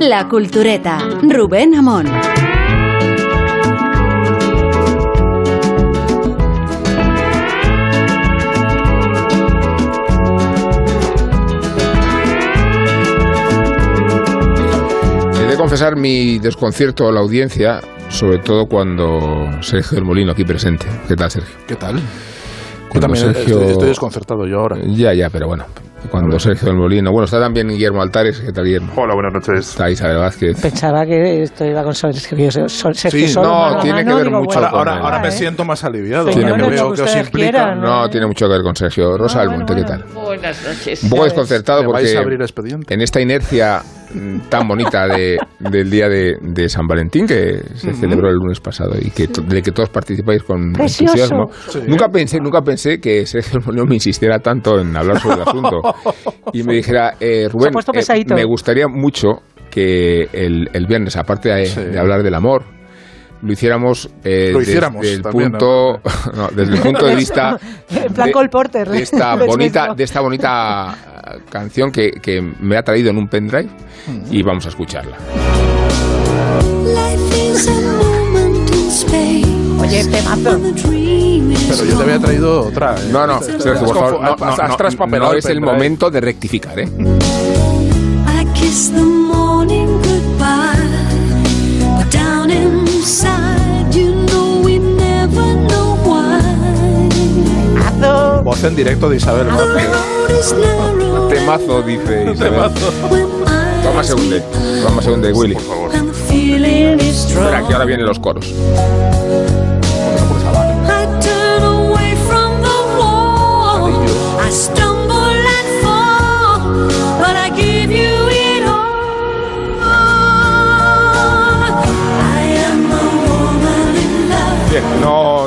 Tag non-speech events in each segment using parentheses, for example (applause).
La Cultureta, Rubén Amón. He de confesar mi desconcierto a la audiencia, sobre todo cuando Sergio del Molino aquí presente. ¿Qué tal, Sergio? ¿Qué tal? Yo Cuando también Sergio- estoy, estoy desconcertado yo ahora. Ya, ya, pero bueno. Cuando Sergio del Molino. Bueno, está también Guillermo Altares. ¿Qué tal, Guillermo? Hola, buenas noches. Está Isabel Vázquez. Pensaba que esto iba con Sergio, Sergio Sí, solo, no, mano tiene que mano, ver digo, mucho bueno, Ahora, ahora, con él. ahora me ¿eh? siento más aliviado. Tiene que veo lo que que os implica. quieran, No, tiene mucho que ver con Sergio. Rosa Ah, bueno, Monte, ¿qué tal? Buenas noches. Un poco desconcertado ¿Me vais porque a abrir expediente? en esta inercia tan bonita de- del día de, de San Valentín que se celebró el lunes pasado y que to- de que todos participáis con Precioso. entusiasmo. Sí. Nunca pensé, nunca pensé que Sergio Molino me insistiera tanto en hablar sobre el asunto y me dijera, eh, Rubén, eh, me gustaría mucho que el, el viernes, aparte de, Sí. de hablar del amor, lo hiciéramos, eh, Lo hiciéramos desde el también, punto, (laughs) no, desde el punto de vista de- Porter. de esta (laughs) bonita, de esta bonita eh, canción que, que me ha traído en un pendrive y vamos a escucharla. Oye, temazo. Pero yo te había traído otra. ¿eh? No, no, Sergio, por favor, no, no, no, traspapelado no es el momento de rectificar, ¿eh? Voz en directo de Isabel Vázquez. Temazo, dice Isabel. Toma segundo, toma segundo, Willy. Por favor. Espera, que ahora vienen los coros. I stumble and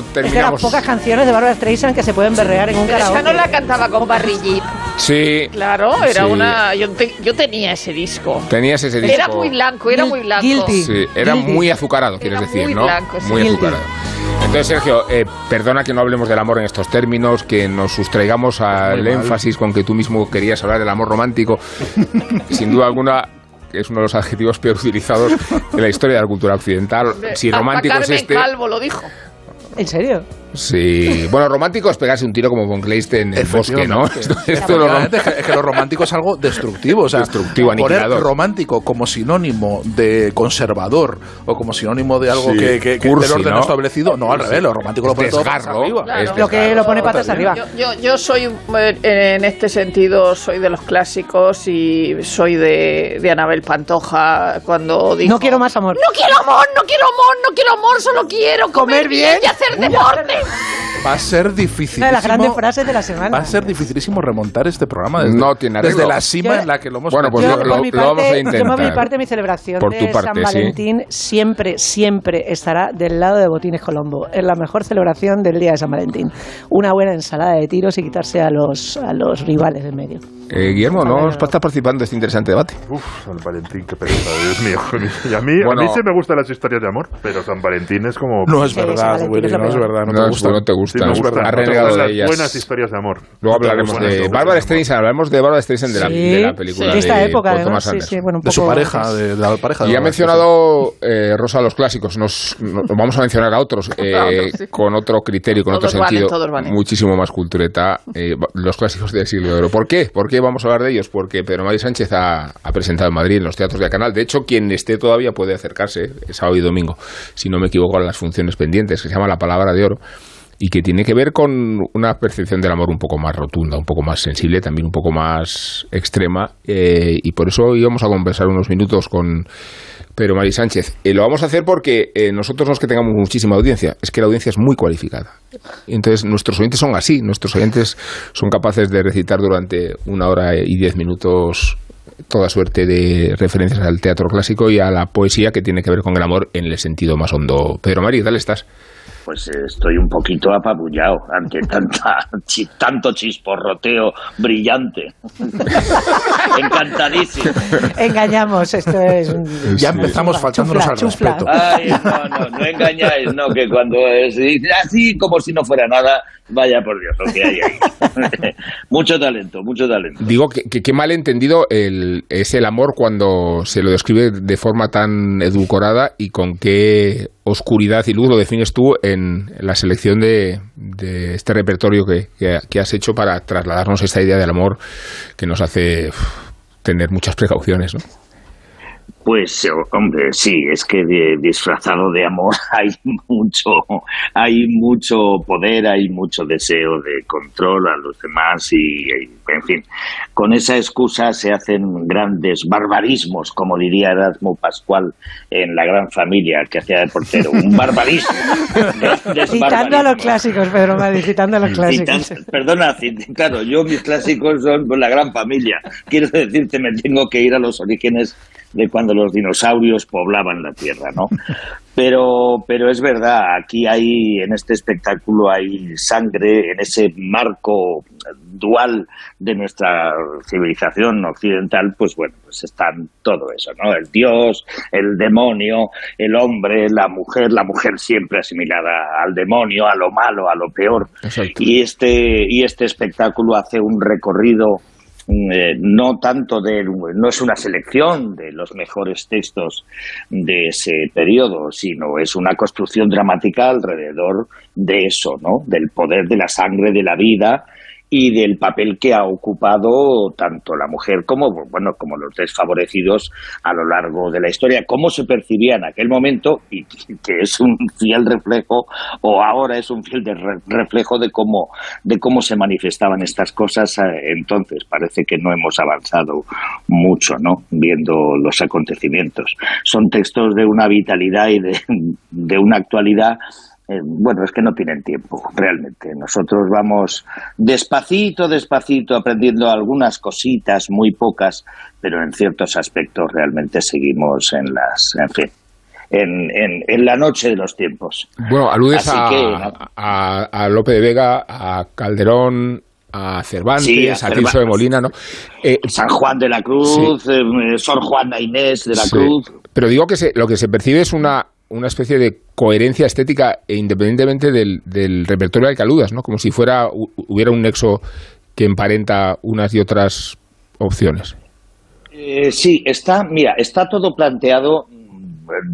no Es de las terminamos. pocas canciones de Barbara Streisand que se pueden berrear en un Pero esa karaoke. no la cantaba con Barrilli. Sí, Claro, era Sí. una. Yo, te- yo tenía ese disco. tenías ese disco. Era muy blanco, era muy blanco. Guilty. Sí, era Guilty. muy azucarado, quieres Era decir, muy ¿no? blanco, sí. Muy Guilty. azucarado. Entonces, Sergio, eh, perdona que no hablemos del amor en estos términos, que nos sustraigamos al énfasis con que tú mismo querías hablar del amor romántico. (laughs) Sin duda alguna, que es uno de los adjetivos peor utilizados en la historia de la cultura occidental. Si Hasta romántico es Carmen este... Calvo lo dijo. ¿En serio? Sí. Bueno, romántico es pegarse un tiro como Von Kleiste en el bosque, ¿no? (laughs) Esto, esto lo- es que- es que lo romántico es algo destructivo. O sea, Destructivo, poner aniquilador. romántico como sinónimo de conservador o como sinónimo de algo Sí, que, que, que cursi, del orden ¿no? establecido. No, al revés, lo romántico lo pone todo patas Desgarro. arriba. Claro. es Lo que lo pone patas arriba. Yo, yo, yo soy, eh, en este sentido, soy de los clásicos y soy de, de Anabel Pantoja cuando dijo... No quiero más amor. No quiero amor, no quiero amor, no quiero amor, solo quiero comer, Comer bien bien. y hacer deporte. (laughs) Va a ser difícil. Una de las grandes frases de la semana. Va a ser dificilísimo remontar este programa desde, No tiene arreglo. desde la cima Yo- en la que lo hemos Bueno, pues Yo, lo- vamos a intentar. Yo por mi parte, mi celebración Por tu de parte, San sí. Valentín siempre, siempre estará del lado de Botines Colombo. Es la mejor celebración del día de San Valentín. Una buena ensalada de tiros y quitarse a los, a los rivales en medio. Eh, Guillermo, ¿no estás participando en este interesante debate? Uf, San Valentín, qué pereza, Dios mío. (laughs) Y a mí, Bueno. a mí sí me gustan las historias de amor, pero San Valentín es como... No es Sí, verdad, Willy, es no es verdad. No, No, te es- gusta. no te Sí, gusta. gustan, no te renegado gustan de ellas. buenas historias de amor. Luego hablaremos de Bárbara. Streisand, hablamos de Bárbara Streisand de la, Sí, de la película de esta de época, Paul además. Thomas Sí, Anderson. sí, bueno, un De su pareja, de, de la pareja de Y ha mencionado eh, Rosa los clásicos, nos, nos vamos a mencionar a otros (laughs) eh, A otros, sí. con otro criterio, con Todos otro valen, sentido, todos valen. muchísimo más cultureta, eh, los clásicos del siglo de oro. ¿Por qué? ¿Por qué vamos a hablar de ellos? Porque Pedro María Sánchez ha, presentado en Madrid en los teatros de Canal. De hecho, quien esté todavía puede acercarse, sábado y domingo, si no me equivoco, a las funciones pendientes, que se llama La Palabra de Oro y que tiene que ver con una percepción del amor un poco más rotunda, un poco más sensible, también un poco más extrema, eh, y por eso íbamos a conversar unos minutos con Pedro Mari Sánchez. Eh, lo vamos a hacer porque eh, nosotros no es que tengamos muchísima audiencia, es que la audiencia es muy cualificada. Entonces, nuestros oyentes son así, nuestros oyentes son capaces de recitar durante una hora y diez minutos toda suerte de referencias al teatro clásico y a la poesía que tiene que ver con el amor en el sentido más hondo. Pedro Mari, ¿qué tal estás? Pues eh, estoy un poquito apabullado ante (laughs) tanta, chi- tanto chisporroteo brillante. en, (laughs) Encantadísimo. Engañamos, esto es. Ya Sí. empezamos Chufla, faltándonos al chufla, respeto. Ay, no, no, no engañáis, no, que cuando se dice así como si no fuera nada, vaya por Dios, lo que hay ahí. (laughs) mucho talento, mucho talento. Digo que, que, que mal entendido el, es el amor cuando se lo describe de forma tan edulcorada y con qué oscuridad y luz lo defines tú en, la selección de, de este repertorio que, has hecho para trasladarnos esta idea del amor que nos hace tener muchas precauciones, ¿no? Pues, eh, hombre, sí, es que de- disfrazado de amor (laughs) hay mucho, hay mucho poder, hay mucho deseo de control a los demás y, y, en fin, con esa excusa se hacen grandes barbarismos, como diría Erasmo Pascual en La Gran Familia, que hacía de portero, un barbarismo. (laughs) Citando a los clásicos, Pedro Madrid, citando a los clásicos. Perdona, claro, yo mis clásicos son la gran familia. Quiero decirte, me tengo que ir a los orígenes de cuando los dinosaurios poblaban la Tierra, ¿no? (laughs) Pero, pero es verdad, aquí hay, en este espectáculo hay sangre, en ese marco dual de nuestra civilización occidental, pues bueno, pues están todo eso, ¿no? El dios, el demonio, el hombre, la mujer, la mujer siempre asimilada al demonio, a lo malo, a lo peor. Exacto. Y este, y este espectáculo hace un recorrido eh, no tanto de, no es una selección de los mejores textos de ese periodo, sino es una construcción dramática alrededor de eso, ¿no? Del poder de la sangre, de la vida y del papel que ha ocupado tanto la mujer como bueno como los desfavorecidos a lo largo de la historia. Cómo se percibía en aquel momento y (laughs) que es un fiel reflejo o ahora es un fiel reflejo de cómo de cómo se manifestaban estas cosas eh, entonces. Parece que no hemos avanzado mucho no viendo los acontecimientos. Son textos de una vitalidad y de, de una actualidad eh, bueno, es que no tienen tiempo, realmente. Nosotros vamos despacito, despacito, aprendiendo algunas cositas, muy pocas, pero en ciertos aspectos realmente seguimos en las, en fin, en, en, en la noche de los tiempos. Bueno, aludes a, que, ¿no? a, a Lope de Vega, a Calderón, a Cervantes, Sí, a Cervantes. Tirso de Molina, ¿no? Eh, San Juan de la Cruz, eh, Sor Juana Inés de la Sí. Cruz. Pero digo que se- lo que se percibe es una, una especie de coherencia estética e independientemente del, repertorio al que aludas, ¿no? Como si fuera hu- hubiera un nexo que emparenta unas y otras opciones. Eh, sí, está, mira, está todo planteado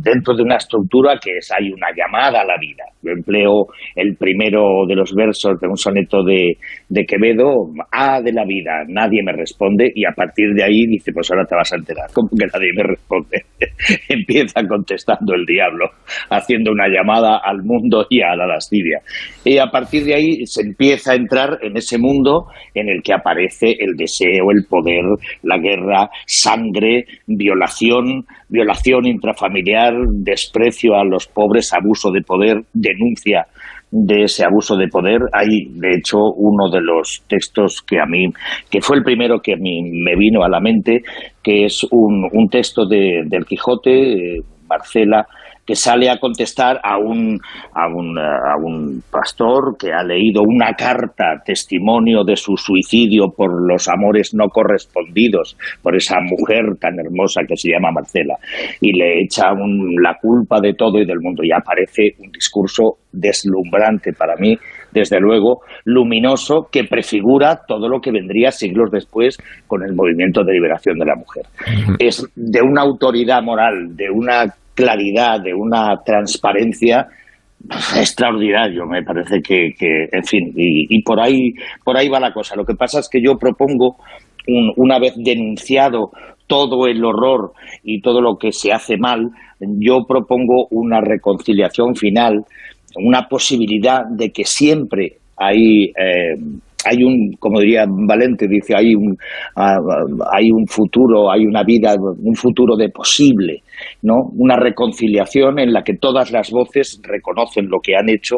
dentro de una estructura que es hay una llamada a la vida. Yo empleo el primero de los versos de un soneto de, de Quevedo, A de la vida, nadie me responde, y a partir de ahí dice, pues ahora te vas a enterar, como que nadie me responde. (laughs) Empieza contestando el diablo, haciendo una llamada al mundo y a la lascivia. Y a partir de ahí se empieza a entrar en ese mundo en el que aparece el deseo, el poder, la guerra, sangre, violación, violación intrafamiliar, desprecio a los pobres, abuso de poder, denuncia de ese abuso de poder. Hay, de hecho, uno de los textos que a mí, que fue el primero que a mí me vino a la mente, que es un, un texto de, del Quijote, eh, Marcela, que sale a contestar a un, a, un, eh, a un pastor que ha leído una carta, testimonio de su suicidio por los amores no correspondidos, por esa mujer tan hermosa que se llama Marcela, y le echa un- la culpa de todo y del mundo, y aparece un discurso deslumbrante para mí, desde luego, luminoso, que prefigura todo lo que vendría siglos después con el movimiento de liberación de la mujer. Es de una autoridad moral, de una claridad, de una transparencia extraordinario, me parece que, que, en fin, y, y por ahí por ahí va la cosa. Lo que pasa es que yo propongo, un- una vez denunciado todo el horror y todo lo que se hace mal, yo propongo una reconciliación final, una posibilidad de que siempre hay eh, hay un, como diría Valente, dice, hay un, hay un futuro, hay una vida, un futuro de posible ¿no? Una reconciliación en la que todas las voces reconocen lo que han hecho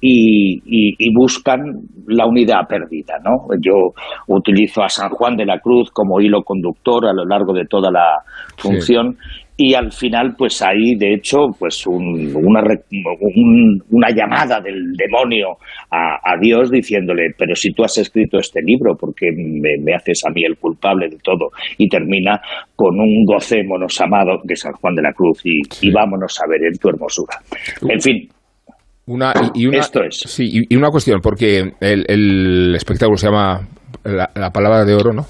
y, y- y buscan la unidad perdida, ¿no? Yo utilizo a San Juan de la Cruz como hilo conductor a lo largo de toda la función y al final pues hay de hecho pues un- una, un- una llamada del demonio a, a Dios diciéndole pero si tú has escrito este libro porque me, me haces a mí el culpable de todo y termina con un gocémonos amado de San Juan de la Cruz y, y vámonos a ver en tu hermosura en fin Una, y, y una, Esto es. Sí, y, y una cuestión, porque el, el espectáculo se llama La, la palabra de oro, ¿no?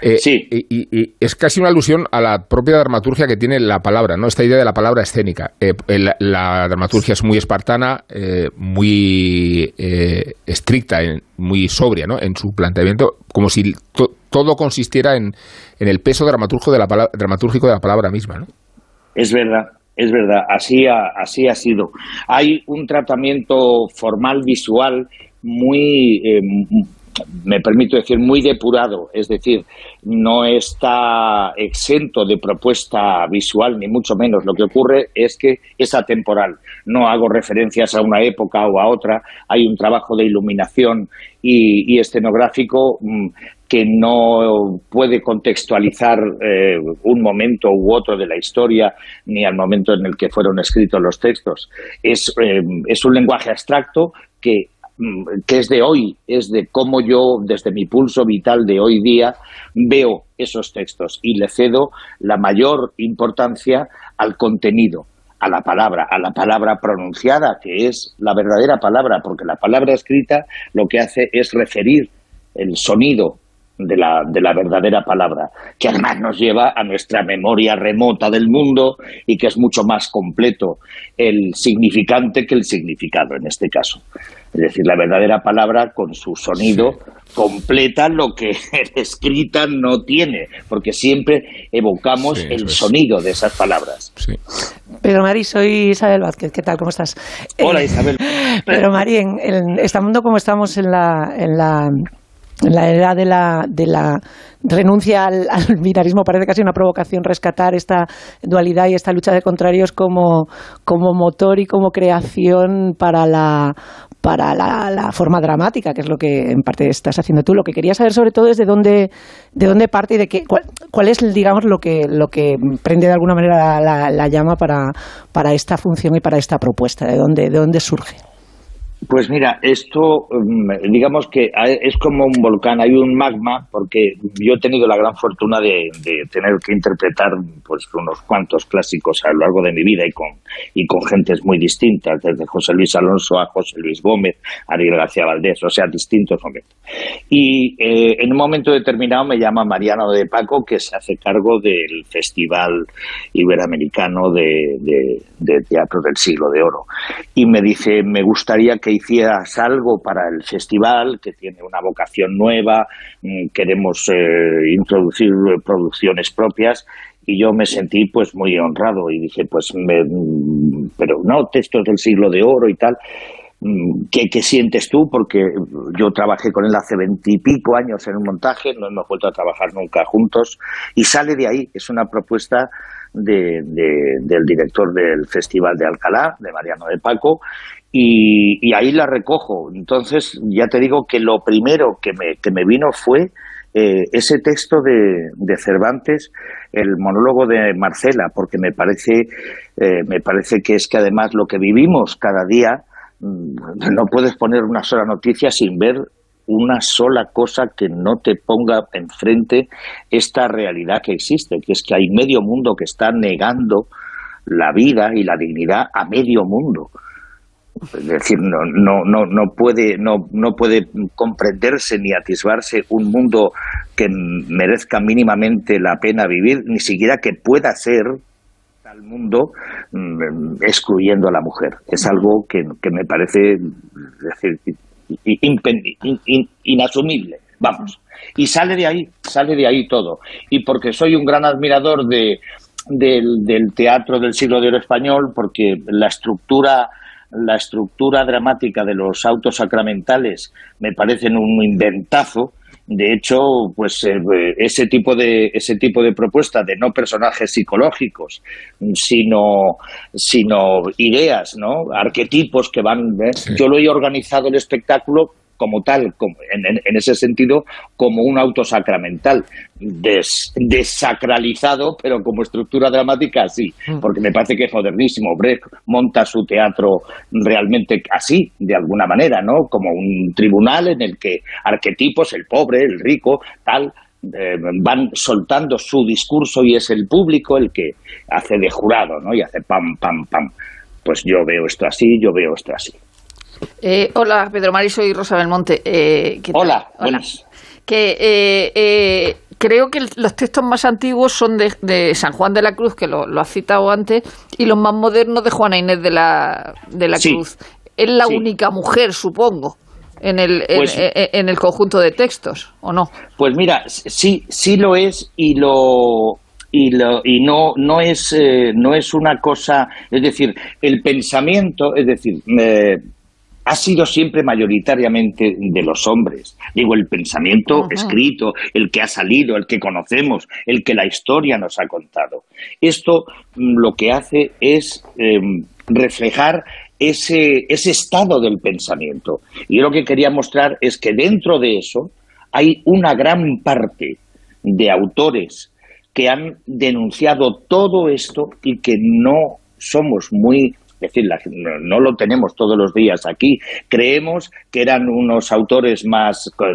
Eh, Sí. Y, y- y es casi una alusión a la propia dramaturgia que tiene la palabra, ¿no? Esta idea de la palabra escénica. Eh, el- la dramaturgia es muy espartana, eh, muy eh, estricta, en- muy sobria, ¿no? En su planteamiento, como si to- todo consistiera en, en el peso dramaturgo de la pala- dramatúrgico de la palabra misma, ¿no? Es verdad, es verdad, así ha, así ha sido. Hay un tratamiento formal visual muy, eh, me permito decir, muy depurado, es decir, no está exento de propuesta visual, ni mucho menos. Lo que ocurre es que es atemporal. No hago referencias a una época o a otra, hay un trabajo de iluminación y, escenográfico mm, que no puede contextualizar eh, un momento u otro de la historia ni al momento en el que fueron escritos los textos. Es, eh, es un lenguaje abstracto que, que es de hoy, es de cómo yo, desde mi pulso vital de hoy día, veo esos textos y le cedo la mayor importancia al contenido a la palabra, a la palabra pronunciada, que es la verdadera palabra, porque la palabra escrita lo que hace es referir el sonido de la, de la verdadera palabra, que además nos lleva a nuestra memoria remota del mundo y que es mucho más completo el significante que el significado en este caso. Es decir, la verdadera palabra con su sonido completa lo que (laughs) escrita no tiene, porque siempre evocamos Sí, el es. sonido de esas palabras. Sí. Pedro Mari, soy Isabel Vázquez. ¿Qué tal? ¿Cómo estás? Hola Eh, Isabel. (laughs) Pedro Mari, en, en- estando como estamos en la, en la, la era de la, de la renuncia al, (laughs) al binarismo, parece casi una provocación rescatar esta dualidad y esta lucha de contrarios como, como motor y como creación para la para la, la forma dramática, que es lo que en parte estás haciendo tú. Lo que quería saber sobre todo es de dónde, de dónde parte y de qué, cuál, cuál es, digamos, lo que, lo que prende de alguna manera la, la llama para, para esta función y para esta propuesta, de dónde, de dónde surge. Pues mira, esto mm, digamos que es como un volcán, hay un magma, porque yo he tenido la gran fortuna de, tener que interpretar pues unos cuantos clásicos a lo largo de mi vida y con, y con gentes muy distintas, desde José Luis Alonso a José Luis Gómez, Ariel García Valdés, o sea, distintos momentos. Y eh, en un momento determinado me llama Mariano de Paco, que se hace cargo del Festival Iberoamericano de- de Teatro del Siglo de Oro. Y me dice, me gustaría que hicieras algo para el festival, que tiene una vocación nueva, mm, queremos eh, introducir eh, producciones propias. Y yo me sentí pues muy honrado y dije, pues, me- mm, pero no, textos del siglo de oro y tal. Mm, ¿Qué, qué sientes tú? Porque yo trabajé con él hace veintipico años en un montaje, no hemos vuelto a trabajar nunca juntos, y sale de ahí, es una propuesta de- de- del director del Festival de Alcalá, de Mariano de Paco, y, ahí la recojo. Entonces, ya te digo que lo primero que me, que me vino fue eh, ese texto de, de Cervantes, el monólogo de Marcela, porque me parece, eh, me parece que es que además lo que vivimos cada día, mm, no puedes poner una sola noticia sin ver una sola cosa que no te ponga enfrente esta realidad que existe, que es que hay medio mundo que está negando la vida y la dignidad a medio mundo. Es decir, no, no, no, no, puede, no, no puede comprenderse ni atisbarse un mundo que merezca mínimamente la pena vivir, ni siquiera que pueda ser tal mundo mm, excluyendo a la mujer. Es algo que, que me parece decir, inasumible. Vamos. Y sale de ahí, sale de ahí todo. Y porque soy un gran admirador de, del teatro del siglo de oro español, porque la estructura la estructura dramática de los autos sacramentales me parecen un inventazo De hecho, pues eh, ese tipo de ese tipo de propuesta de no personajes psicológicos, sino sino ideas, ¿no? Arquetipos que van. ¿eh? Yo lo he organizado el espectáculo como tal, como- en, en- ese sentido, como un auto sacramental, des- desacralizado, pero como estructura dramática sí, porque me parece que es modernísimo. Brecht monta su teatro realmente así, de alguna manera, ¿no? Como un tribunal en el que arquetipos, el pobre, el rico, tal, eh, van soltando su discurso y es el público el que hace de jurado, ¿no? Y hace pam, pam, pam. Pues yo veo esto así, yo veo esto así. Eh, hola, Pedro Mari, soy Rosa Belmonte. Eh, ¿qué tal? Hola, buenas. Que eh, eh, creo que los textos más antiguos son de, de San Juan de la Cruz, que lo, lo has citado antes, y los más modernos de Juana Inés de la, de la Sí. Cruz. Es la Sí. única mujer, supongo, en el, Pues- en- en el conjunto de textos, ¿o no? Pues mira, sí, sí lo es y lo y lo y no no es eh, no es una cosa, es decir, el pensamiento, es decir, eh, ha sido siempre mayoritariamente de los hombres. Digo, el pensamiento escrito, el que ha salido, el que conocemos, el que la historia nos ha contado. Esto mm, lo que hace es eh, reflejar ese, ese estado del pensamiento. Y yo lo que quería mostrar es que dentro de eso hay una gran parte de autores que han denunciado todo esto y que no somos muy es decir, la- no, no lo tenemos todos los días aquí. Creemos que eran unos autores más, co-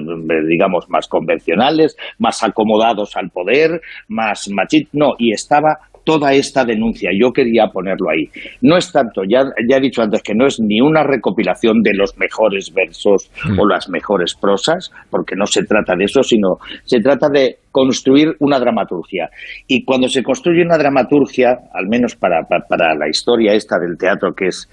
digamos, más convencionales, más acomodados al poder, más machistas. No, y estaba toda esta denuncia. Yo quería ponerlo ahí. No es tanto, ya, ya he dicho antes que no es ni una recopilación de los mejores versos o las mejores prosas, porque no se trata de eso, sino se trata de construir una dramaturgia. Y cuando se construye una dramaturgia, al menos para, para, la historia esta del teatro, que es,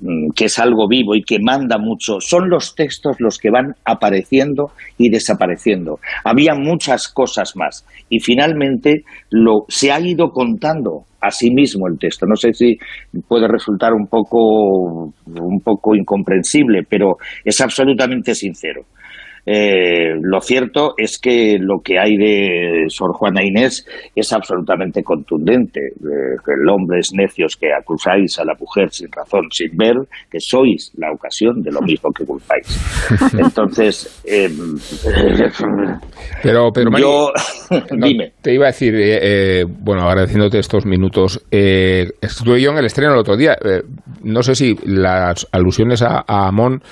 mm, que es algo vivo y que manda mucho, son los textos los que van apareciendo y desapareciendo. Había muchas cosas más. Y finalmente lo, se ha ido contando a sí mismo el texto. No sé si puede resultar un poco, un poco incomprensible, pero es absolutamente sincero. Eh, lo cierto es que lo que hay de Sor Juana Inés es absolutamente contundente. Eh, el hombre es necios que acusáis a la mujer sin razón, sin ver que sois la ocasión de lo mismo que culpáis. (laughs) Entonces, eh, Pero, pero Mari, yo, no, (laughs) dime. te iba a decir, eh, eh, bueno, agradeciéndote estos minutos, eh, estuve yo en el estreno el otro día. no sé si las alusiones a, a Amón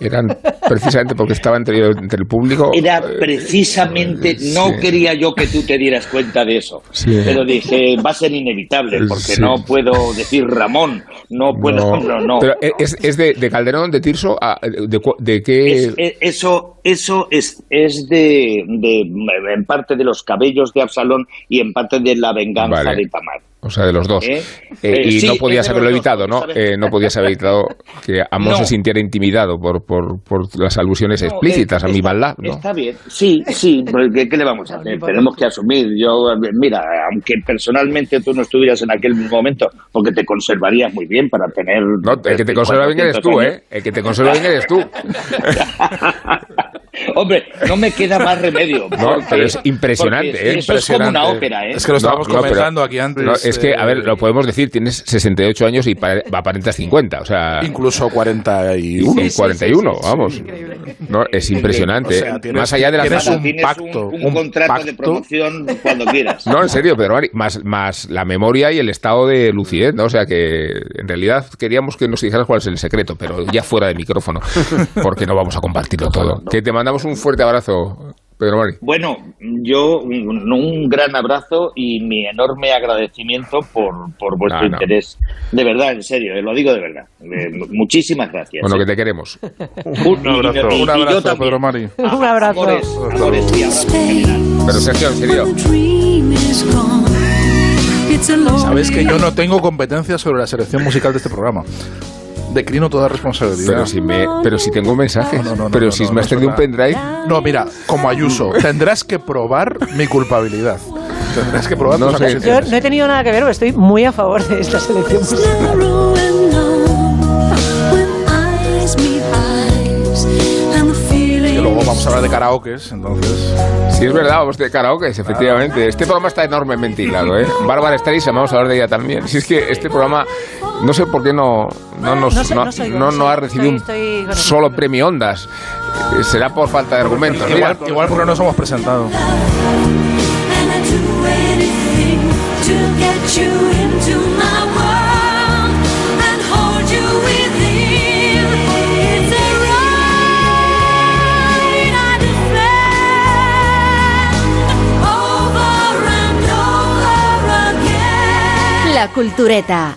eran precisamente porque estaba entre, entre el público. Era eh, precisamente, no sí. quería yo que tú te dieras cuenta de eso, Sí. pero dije, va a ser inevitable, porque Sí. no puedo decir Ramón, no puedo, no, no. Pero es, es de, de Calderón, de Tirso, a- de, de qué. Es- es- eso eso es, es de, de, en parte de los cabellos de Absalón y en parte de la venganza Vale. de Tamar. O sea, de los dos. ¿Eh? Eh, Eh, y sí, no es podías haberlo evitado, ¿no? Eh, no podías haber evitado que Amón No. se sintiera intimidado por, por, por las alusiones No, explícitas eh, a mi maldad, ¿no? Está bien, sí, sí, porque ¿qué le vamos a hacer? Tenemos que asumir. Yo, mira, aunque personalmente tú no estuvieras en aquel momento, porque te conservarías muy bien para tener... No, el que te conserva bien eres tú, ¿eh? El que te conserva bien eres tú. (laughs) Hombre, no me queda más remedio. No, porque- pero es impresionante, ¿eh? Eso es como una ópera, ¿eh? Es que lo estábamos No, no, pero- comentando aquí antes. No, es que, a ver, lo podemos decir, tienes 68 años y pare- aparentas 50, o sea... Incluso 41. y 41, vamos. No, es impresionante. O sea, tienes- Más allá de la tienes un pacto, un, un contrato de promoción cuando quieras. No, en serio, Pedro Mari, más, más la memoria y el estado de lucidez, ¿no? O sea que en realidad queríamos que nos dijeras cuál es el secreto, pero ya fuera de micrófono, porque no vamos a compartirlo todo. Que te mandamos un fuerte abrazo, Pedro Mari. Bueno, yo un, un gran abrazo y mi enorme agradecimiento por, por vuestro No, no. interés. De verdad, en serio, eh, lo digo de verdad. Eh, muchísimas gracias. Bueno, eh. que te queremos. (laughs) Un abrazo. y- y Un abrazo. Pedro Mari. (laughs) Un abrazo. Amores, amores y abrazos en general. Pero Sergio, en serio, Sabes que yo no tengo competencia sobre la selección musical de este programa. Declino toda responsabilidad. pero si, me, pero si tengo un mensaje, No, no, no, pero no, si no, me no has tenido un pendrive, No, mira, como Ayuso, tendrás que probar mi culpabilidad. Tendrás que probar No tus sé. Yo acusaciones. no he tenido nada que ver, pero estoy muy a favor de esta selección vamos a hablar de karaokes, entonces... Sí, es verdad, vamos de karaoke, efectivamente. Este programa está enormemente hilado, ¿eh? Bárbara Streisand, vamos a hablar de ella también. Si es que este programa, no sé por qué no, no, nos, No sé, no, no soy- no- no no sé, ha recibido estoy- un solo premio Ondas. Eh, Será por falta de argumentos. Igual, igual porque nos hemos presentado. La Cultureta.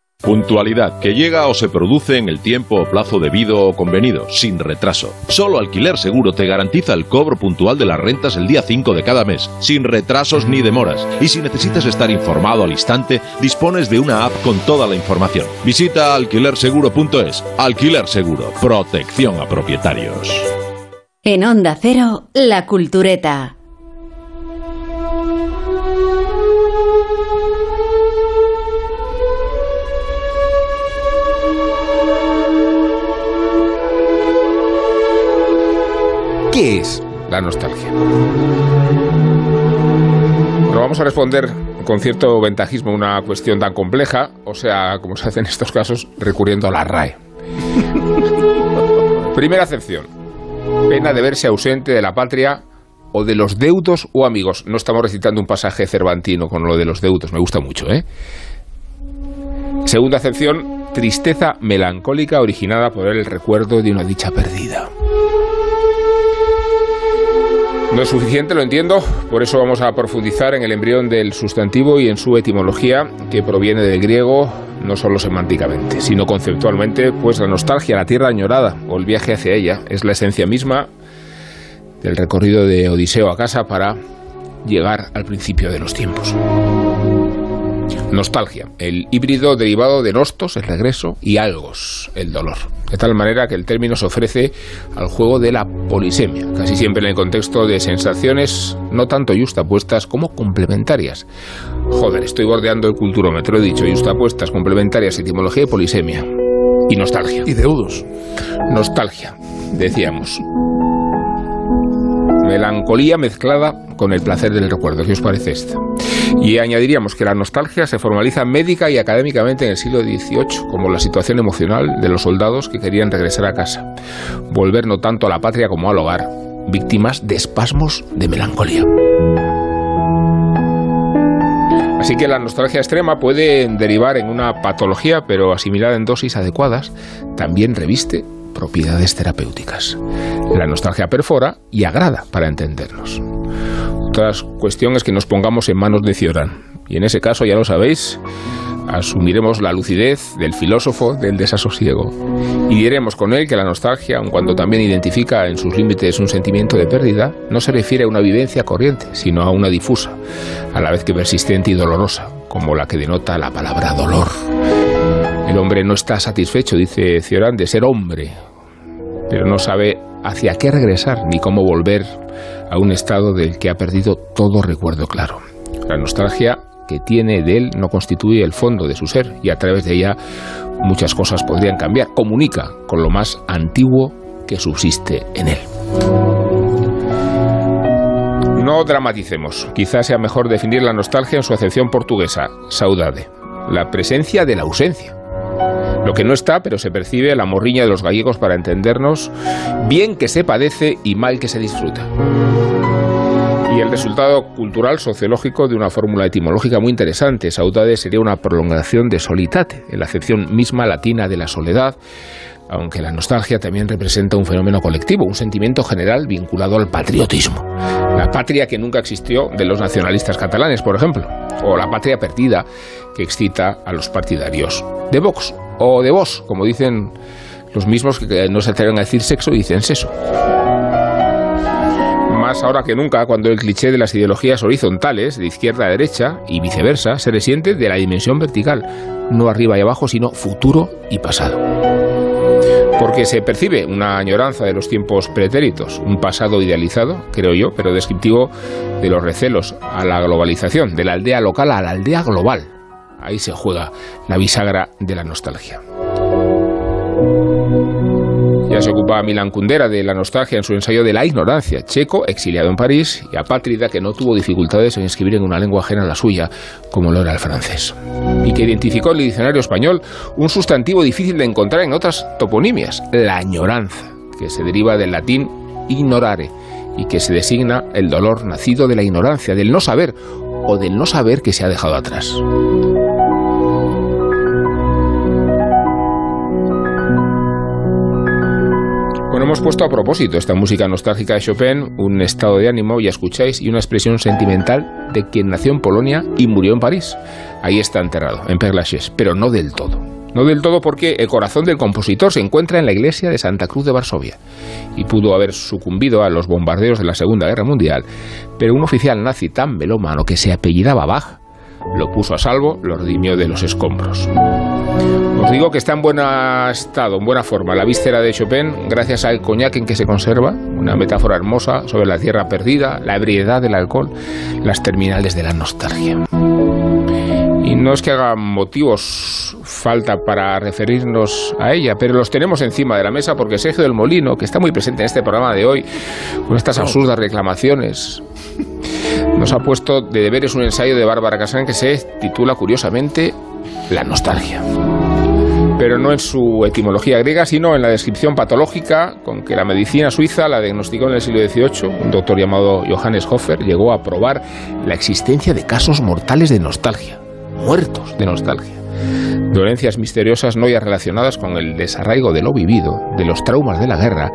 Puntualidad, que llega o se produce en el tiempo o plazo debido o convenido, sin retraso. Solo Alquiler Seguro te garantiza el cobro puntual de las rentas el día 5 de cada mes, sin retrasos ni demoras. Y si necesitas estar informado al instante, dispones de una app con toda la información. Visita alquilerseguro.es. Alquiler Seguro, protección a propietarios. En Onda Cero, La Cultureta. ¿Qué es la nostalgia? Bueno, vamos a responder con cierto ventajismo a una cuestión tan compleja, o sea, como se hace en estos casos, recurriendo a la RAE. (laughs) Primera acepción. Pena de verse ausente de la patria o de los deudos o amigos. No estamos recitando un pasaje cervantino con lo de los deudos, me gusta mucho, ¿eh? Segunda acepción, tristeza melancólica originada por el recuerdo de una dicha perdida. No es suficiente, lo entiendo, por eso vamos a profundizar en el embrión del sustantivo y en su etimología, que proviene del griego no solo semánticamente, sino conceptualmente, pues la nostalgia, la tierra añorada o el viaje hacia ella es la esencia misma del recorrido de Odiseo a casa para llegar al principio de los tiempos. Nostalgia, el híbrido derivado de nostos, el regreso, y algos, el dolor. De tal manera que el término se ofrece al juego de la polisemia, casi siempre en el contexto de sensaciones no tanto yustapuestas como complementarias. Joder, estoy bordeando el culturómetro, he dicho yustapuestas, complementarias, etimología y polisemia. Y nostalgia. Y deudos. Nostalgia, decíamos. Melancolía mezclada con el placer del recuerdo. ¿Qué os parece esta? Y añadiríamos que la nostalgia se formaliza médica y académicamente en el siglo XVIII como la situación emocional de los soldados que querían regresar a casa, volver no tanto a la patria como al hogar, víctimas de espasmos de melancolía. Así que la nostalgia extrema puede derivar en una patología, pero asimilada en dosis adecuadas, también reviste propiedades terapéuticas. La nostalgia perfora y agrada para entendernos. Otra cuestión es que nos pongamos en manos de Cioran. Y en ese caso, ya lo sabéis, asumiremos la lucidez del filósofo del desasosiego. Y diremos con él que la nostalgia, aun cuando también identifica en sus límites un sentimiento de pérdida, no se refiere a una vivencia corriente, sino a una difusa, a la vez que persistente y dolorosa, como la que denota la palabra dolor. El hombre no está satisfecho, dice Cioran, de ser hombre, pero no sabe hacia qué regresar ni cómo volver a un estado del que ha perdido todo recuerdo claro. La nostalgia que tiene de él no constituye el fondo de su ser y a través de ella muchas cosas podrían cambiar. Comunica con lo más antiguo que subsiste en él. No dramaticemos. Quizás sea mejor definir la nostalgia en su acepción portuguesa, saudade, la presencia de la ausencia. Lo que no está, pero se percibe la morriña de los gallegos para entendernos, bien que se padece y mal que se disfruta. Y el resultado cultural sociológico de una fórmula etimológica muy interesante. Saudade sería una prolongación de solitate, en la acepción misma latina de la soledad, aunque la nostalgia también representa un fenómeno colectivo, un sentimiento general vinculado al patriotismo. La patria que nunca existió de los nacionalistas catalanes, por ejemplo, o la patria perdida que excita a los partidarios de Vox o de Vos, como dicen los mismos que no se atreven a decir sexo y dicen seso. Más ahora que nunca, cuando el cliché de las ideologías horizontales, de izquierda a derecha y viceversa, se resiente de la dimensión vertical, no arriba y abajo, sino futuro y pasado. Porque se percibe una añoranza de los tiempos pretéritos, un pasado idealizado, creo yo, pero descriptivo de los recelos a la globalización, de la aldea local a la aldea global. Ahí se juega la bisagra de la nostalgia. Ya se ocupa Milan Kundera de la nostalgia en su ensayo de la ignorancia, checo, exiliado en París y apátrida que no tuvo dificultades en escribir en una lengua ajena a la suya, como lo era el francés. Y que identificó en el diccionario español un sustantivo difícil de encontrar en otras toponimias, la añoranza, que se deriva del latín ignorare y que se designa el dolor nacido de la ignorancia, del no saber o del no saber que se ha dejado atrás. Hemos puesto a propósito esta música nostálgica de Chopin, un estado de ánimo, ya escucháis, y una expresión sentimental de quien nació en Polonia y murió en París. Ahí está enterrado, en Père pero no del todo. No del todo porque el corazón del compositor se encuentra en la iglesia de Santa Cruz de Varsovia y pudo haber sucumbido a los bombardeos de la Segunda Guerra Mundial, pero un oficial nazi tan melómano que se apellidaba Bach lo puso a salvo, lo redimió de los escombros. Os digo que está en buen estado, en buena forma, la víscera de Chopin, gracias al coñac en que se conserva, una metáfora hermosa sobre la tierra perdida, la ebriedad del alcohol, las terminales de la nostalgia. Y no es que hagan motivos falta para referirnos a ella, pero los tenemos encima de la mesa porque Sergio del Molino, que está muy presente en este programa de hoy, con estas absurdas reclamaciones, nos ha puesto de deberes un ensayo de Bárbara Casán que se titula curiosamente La nostalgia. Pero no en su etimología griega, sino en la descripción patológica con que la medicina suiza la diagnosticó en el siglo XVIII. Un doctor llamado Johannes Hofer llegó a probar la existencia de casos mortales de nostalgia, muertos de nostalgia. Dolencias misteriosas no ya relacionadas con el desarraigo de lo vivido, de los traumas de la guerra,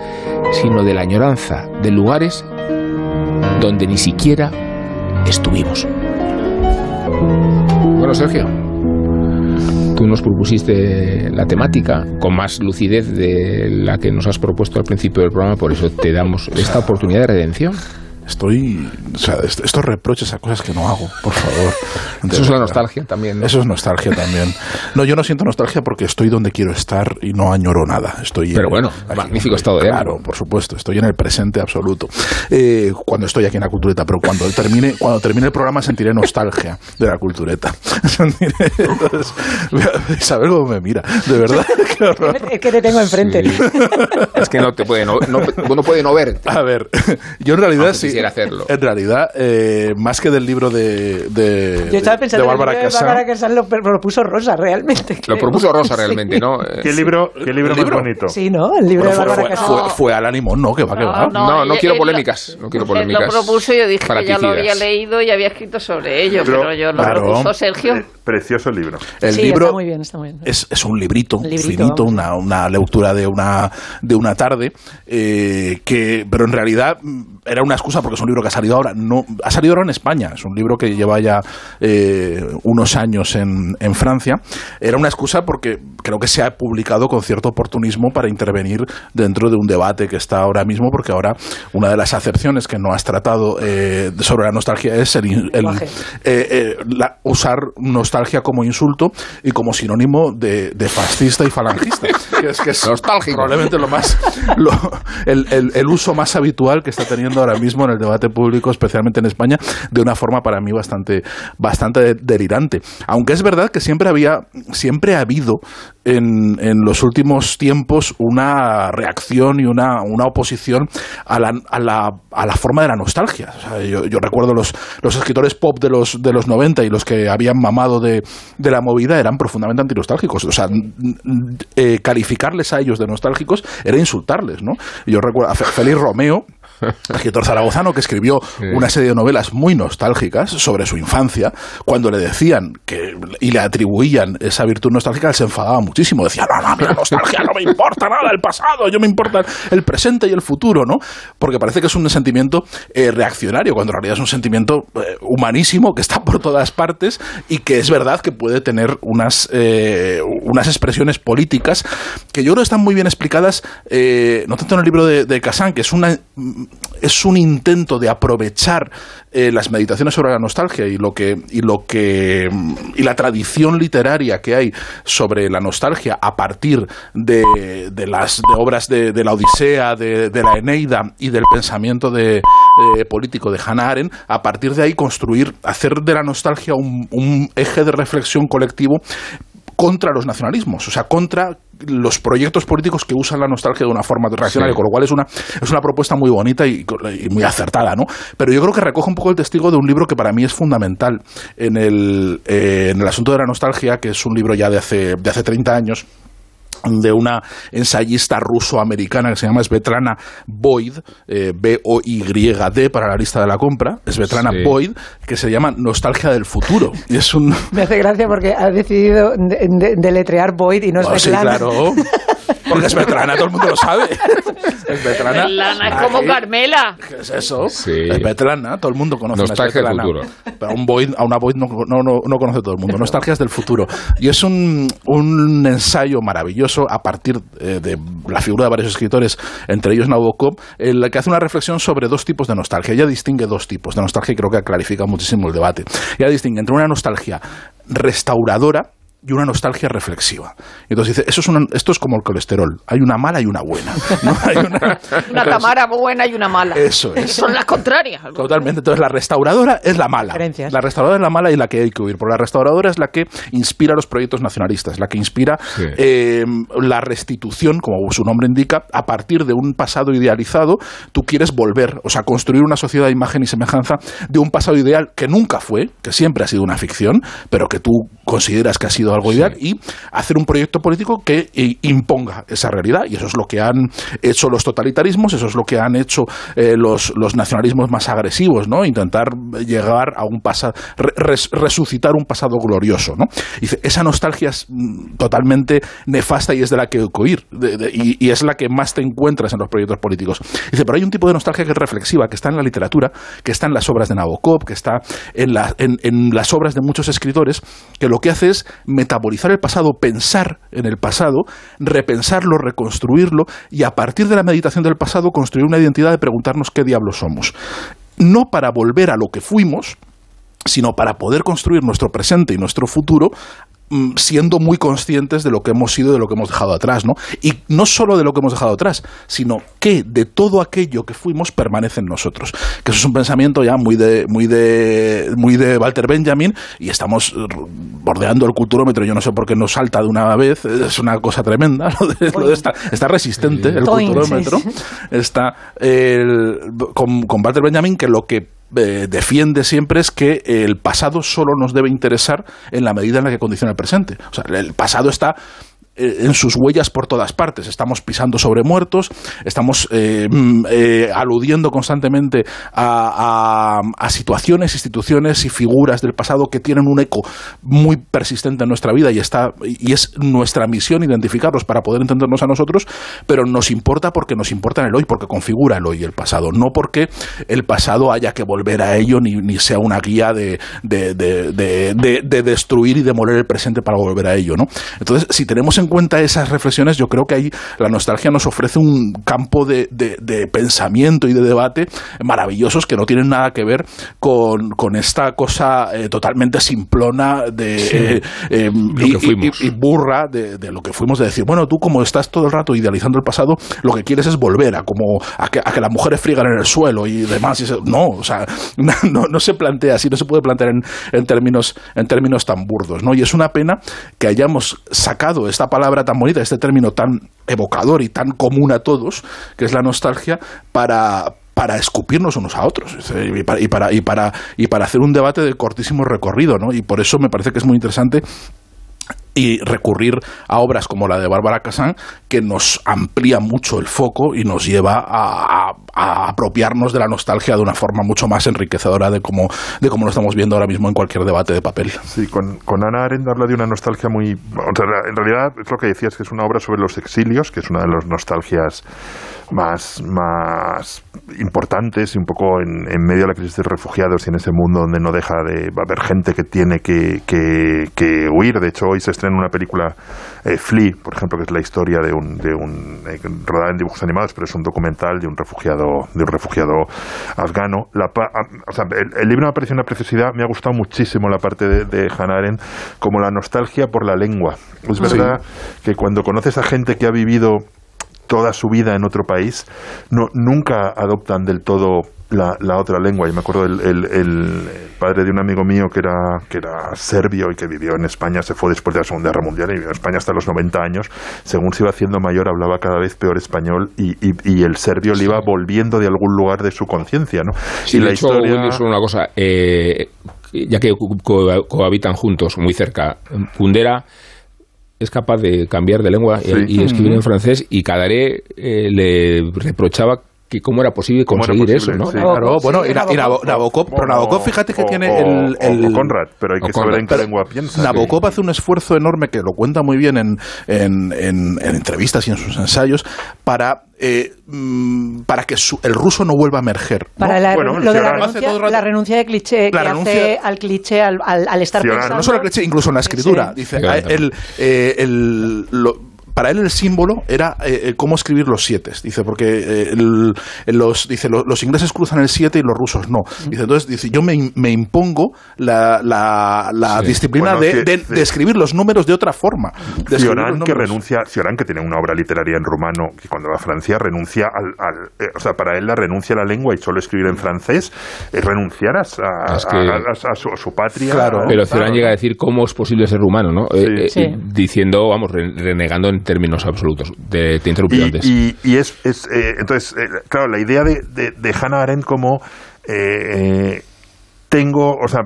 sino de la añoranza de lugares donde ni siquiera estuvimos. Bueno, Sergio, tú nos propusiste la temática con más lucidez de la que nos has propuesto al principio del programa, por eso te damos esta oportunidad de redención. Estoy. O sea, est- estos reproches a cosas que no hago, por favor. (laughs) Eso es la nostalgia también. ¿no? Eso es nostalgia también. No, yo no siento nostalgia porque estoy donde quiero estar y no añoro nada. Estoy Pero en- bueno, aquí, magnífico estado de Claro, ánimo. por supuesto. Estoy en el presente absoluto. Eh, cuando estoy aquí en la cultureta, pero cuando termine, cuando termine el programa sentiré nostalgia de la cultureta. (laughs) Sentiré- Entonces, (laughs) Isabel cómo me mira. De verdad. Es que te tengo enfrente. Es que no te puede no, no, no puede no verte. A ver, yo en realidad Aunque sí. Quisiera (laughs) hacerlo. En realidad, eh, más que del libro de, de, Yo estaba pensando de el Bárbara libro de Casán, Bárbara Casán lo lo propuso Rosa, realmente. Lo creo. propuso Rosa (laughs) Sí. realmente, ¿no? Eh, ¿Qué libro, qué libro ¿El más libro? bonito? Sí, ¿no? El libro Bueno, de fue, Bárbara fue, Casán. fue- fue Alan Limón, ¿no? Que va, que va. No, no él- quiero él polémicas, no quiero Él polémicas lo propuso y yo dije que ya lo había leído y había escrito sobre ello, Pero- pero, yo lo Claro. propuso Sergio. Eh, precioso el libro. El sí, libro está muy bien, está muy bien. es, es un librito, Un librito, finito, una, una lectura de una, de una tarde, eh, que, pero en realidad era una excusa porque es un libro que ha salido ahora. No, ha salido ahora en España, es un libro que lleva ya eh, unos años en, en Francia. Era una excusa porque creo que se ha publicado con cierto oportunismo para intervenir dentro de un debate que está ahora mismo, porque ahora una de las acepciones que no has tratado eh, sobre la nostalgia es el, in- el- eh, eh, la- usar nostalgia como insulto y como sinónimo de, de fascista y falangista. (laughs) que es, que es Nostálgico. probablemente lo más lo- el, el- el uso más habitual que está teniendo ahora mismo en el debate público, especialmente en España, de una forma para mí bastante, bastante de- delirante. Aunque es verdad que siempre había, siempre ha habido en, en los últimos tiempos una reacción y una, una oposición a la, a, la, a la forma de la nostalgia. O sea, yo, recuerdo los, los escritores pop de los, de los 90 y los que habían mamado de, de la movida eran profundamente antinostálgicos. O sea, eh, calificarles a ellos de nostálgicos era insultarles, ¿no? Yo recuerdo a Félix Romeo, escritor zaragozano que escribió una serie de novelas muy nostálgicas sobre su infancia, cuando le decían que y le atribuían esa virtud nostálgica, él se enfadaba muchísimo. Decía, no, no, la nostalgia no me importa nada el pasado, yo me importa el presente y el futuro, ¿no? Porque parece que es un sentimiento eh, reaccionario, cuando en realidad es un sentimiento eh, humanísimo que está por todas partes y que es verdad que puede tener unas, eh, unas expresiones políticas que yo creo que están muy bien explicadas, eh, no tanto en el libro de, de Kazan, que es una es un intento de aprovechar eh, las meditaciones sobre la nostalgia y lo que y lo que y la tradición literaria que hay sobre la nostalgia a partir de, de las de obras de, de la Odisea, de, la Eneida y del pensamiento de, eh, político de Hannah Arendt, a partir de ahí construir, hacer de la nostalgia un eje de reflexión colectivo contra los nacionalismos, o sea, contra los proyectos políticos que usan la nostalgia de una forma reaccionaria, Sí. con lo cual es una, es una propuesta muy bonita y, y muy acertada, ¿no? Pero yo creo que recoge un poco el testigo de un libro que para mí es fundamental en el, eh, en el asunto de la nostalgia, que es un libro ya de hace, de hace 30 años de una ensayista ruso-americana que se llama Svetlana Boyd, eh, B-O-Y-D para la lista de la compra, Svetlana Sí. Boyd, que se llama Nostalgia del futuro. Y (laughs) es un... Me hace gracia porque ha decidido de- de- deletrear Boyd y no es Oh, sí, Svetlana. claro. (laughs) Porque es Svetlana, todo el mundo lo sabe. Es. Lana es como. Carmela. ¿Qué es eso? Sí. Es Svetlana, todo el mundo conoce a Nostalgia del futuro. Pero a, un Boyd, a una Boyd no, no, no, no conoce todo el mundo. Nostalgias del futuro. Y es un, un ensayo maravilloso a partir eh, de la figura de varios escritores, entre ellos Nabokov, en la que hace una reflexión sobre dos tipos de nostalgia. Ella distingue dos tipos de nostalgia y creo que clarifica muchísimo el debate. Ella distingue entre una nostalgia restauradora y una nostalgia reflexiva. Y entonces dice, eso es una- esto es como el colesterol, hay una mala y una buena. ¿no? (laughs) Hay una- Una tamara buena y una mala. Eso es. Son las contrarias. Totalmente. Entonces, la restauradora es la mala. La restauradora es la mala y la que hay que huir. Porque la restauradora es la que inspira los proyectos nacionalistas, la que inspira Sí. eh, la restitución, como su nombre indica, a partir de un pasado idealizado, tú quieres volver, o sea, construir una sociedad de imagen y semejanza de un pasado ideal que nunca fue, que siempre ha sido una ficción, pero que tú consideras que ha sido algo ideal, y hacer un proyecto político que eh, imponga esa realidad. Y eso es lo que han hecho los totalitarismos, eso es lo que han hecho eh, los, los nacionalismos más agresivos, ¿no? Intentar llegar a un pasado, resucitar un pasado glorioso, ¿no? Y esa nostalgia es mm, totalmente nefasta y es de la que huir, y, y es la que más te encuentras en los proyectos políticos. Dice, pero hay un tipo de nostalgia que es reflexiva, que está en la literatura, que está en las obras de Nabokov, que está en, la- en- en las obras de muchos escritores, que lo que hace es metabolizar el pasado, pensar en el pasado, repensarlo, reconstruirlo y a partir de la meditación del pasado construir una identidad de preguntarnos qué diablos somos. No para volver a lo que fuimos, sino para poder construir nuestro presente y nuestro futuro siendo muy conscientes de lo que hemos sido de lo que hemos dejado atrás, ¿no? Y no solo de lo que hemos dejado atrás, sino que de todo aquello que fuimos permanece en nosotros. Que eso es un pensamiento ya muy de muy de muy de Walter Benjamin y estamos bordeando el culturómetro, yo no sé por qué nos salta de una vez, es una cosa tremenda, (laughs) lo de- lo de esta- está resistente el culturómetro, está el- con, con Walter Benjamin que lo que eh, defiende siempre es que el pasado solo nos debe interesar en la medida en la que condiciona el presente. O sea, el pasado está en sus huellas por todas partes. Estamos pisando sobre muertos, estamos eh, mm, eh, aludiendo constantemente a, situaciones, instituciones y figuras del pasado que tienen un eco muy persistente en nuestra vida y, está, y es nuestra misión identificarlos para poder entendernos a nosotros, pero nos importa porque nos importa en el hoy, porque configura el hoy y el pasado, no porque el pasado haya que volver a ello ni, ni sea una guía de- de- de- de destruir y demoler el presente para volver a ello. ¿no? Entonces, si tenemos en cuenta esas reflexiones, yo creo que ahí la nostalgia nos ofrece un campo de, de- de pensamiento y de debate maravillosos que no tienen nada que ver con, con esta cosa eh, totalmente simplona de, eh, eh, y, burra de, de lo que fuimos, de decir, bueno, tú como estás todo el rato idealizando el pasado, lo que quieres es volver a como a que, a que las mujeres friegan en el suelo y demás. y no, o sea, (laughs) no, no se plantea así, no se puede plantear en, en términos, en términos tan burdos, ¿no? Y es una pena que hayamos sacado esta palabra tan bonita, este término tan evocador y tan común a todos, que es la nostalgia, para para escupirnos unos a otros y para, y, para, y, para, y para hacer un debate de cortísimo recorrido, ¿no? Y por eso me parece que es muy interesante y recurrir a obras como la de Bárbara Casán, que nos amplía mucho el foco y nos lleva a, apropiarnos de la nostalgia de una forma mucho más enriquecedora de como, de como lo estamos viendo ahora mismo en cualquier debate de papel. Sí, con, con Ana Arendt habla de una nostalgia muy... en realidad es lo que decías, que es una obra sobre los exilios, que es una de las nostalgias más, más importantes y un poco en, en medio de la crisis de refugiados y en ese mundo donde no deja de haber gente que tiene que, que, que huir. De hecho, hoy se estrena una película, eh, Flea, por ejemplo, que es la historia de un, de un eh, rodada en dibujos animados, pero es un documental de un refugiado, de un refugiado afgano. La o sea, el, el libro me ha parecido una preciosidad, me ha gustado muchísimo la parte de, de Hannah Arendt, como la nostalgia por la lengua. Es Sí. verdad que cuando conoces a gente que ha vivido toda su vida en otro país, no, nunca adoptan del todo la, la otra lengua. Y me acuerdo el, el- el padre de un amigo mío que era, que era serbio y que vivió en España, se fue después de la Segunda Guerra Mundial y vivió en España hasta los 90 años. Según se iba haciendo mayor, hablaba cada vez peor español y, y- y el serbio le iba volviendo de algún lugar de su conciencia. ¿no? Sí, y de hecho, Willy, solo una cosa. eh, ya que co- co- cohabitan juntos, muy cerca, Kundera es capaz de cambiar de lengua y- Sí. y, escribir en francés y Cadaré eh, le reprochaba que cómo era posible ¿Cómo era conseguir posible? eso, ¿no? Sí. Claro, bueno, y, Na- y Nabokov. Nabo- Nabokov, pero Nabokov, fíjate que o- tiene el, el- o Conrad, pero hay que o saber Conrad. en qué lengua piensa. Nabokov hace un esfuerzo enorme que lo cuenta muy bien en, en, en- en entrevistas y en sus ensayos para, eh, mm, para que su- el ruso no vuelva a emerger. ¿no? Para la, Bueno, lo de la renuncia, la renuncia de cliché La que renuncia- hace al cliché al, al, al estar pensando. no solo el cliché, incluso en la escritura. Sí. Dice, el, eh, el- lo- para él el símbolo era eh, eh, cómo escribir los siete. Dice, porque eh, el- los, dice, lo- los ingleses cruzan el siete y los rusos no. Dice, entonces, dice, yo me, me impongo la, la, la Sí. disciplina Bueno, de, de- de escribir los números de otra forma. De Cioran que renuncia, Cioran que tiene una obra literaria en rumano, que cuando va a Francia renuncia al, al- eh, o sea, para él la renuncia a la lengua y solo escribir en francés es renunciar a, a- Es que- a- a- a su, a su patria. Claro, ¿no? pero Claro. Cioran llega a decir cómo es posible ser humano, ¿no? Eh, eh, Sí. Diciendo, vamos, re- renegando en términos absolutos. De, te interrumpí antes. Y, y es, es, eh, entonces, eh, claro, la idea de, de, de Hannah Arendt como eh, eh, tengo, o sea,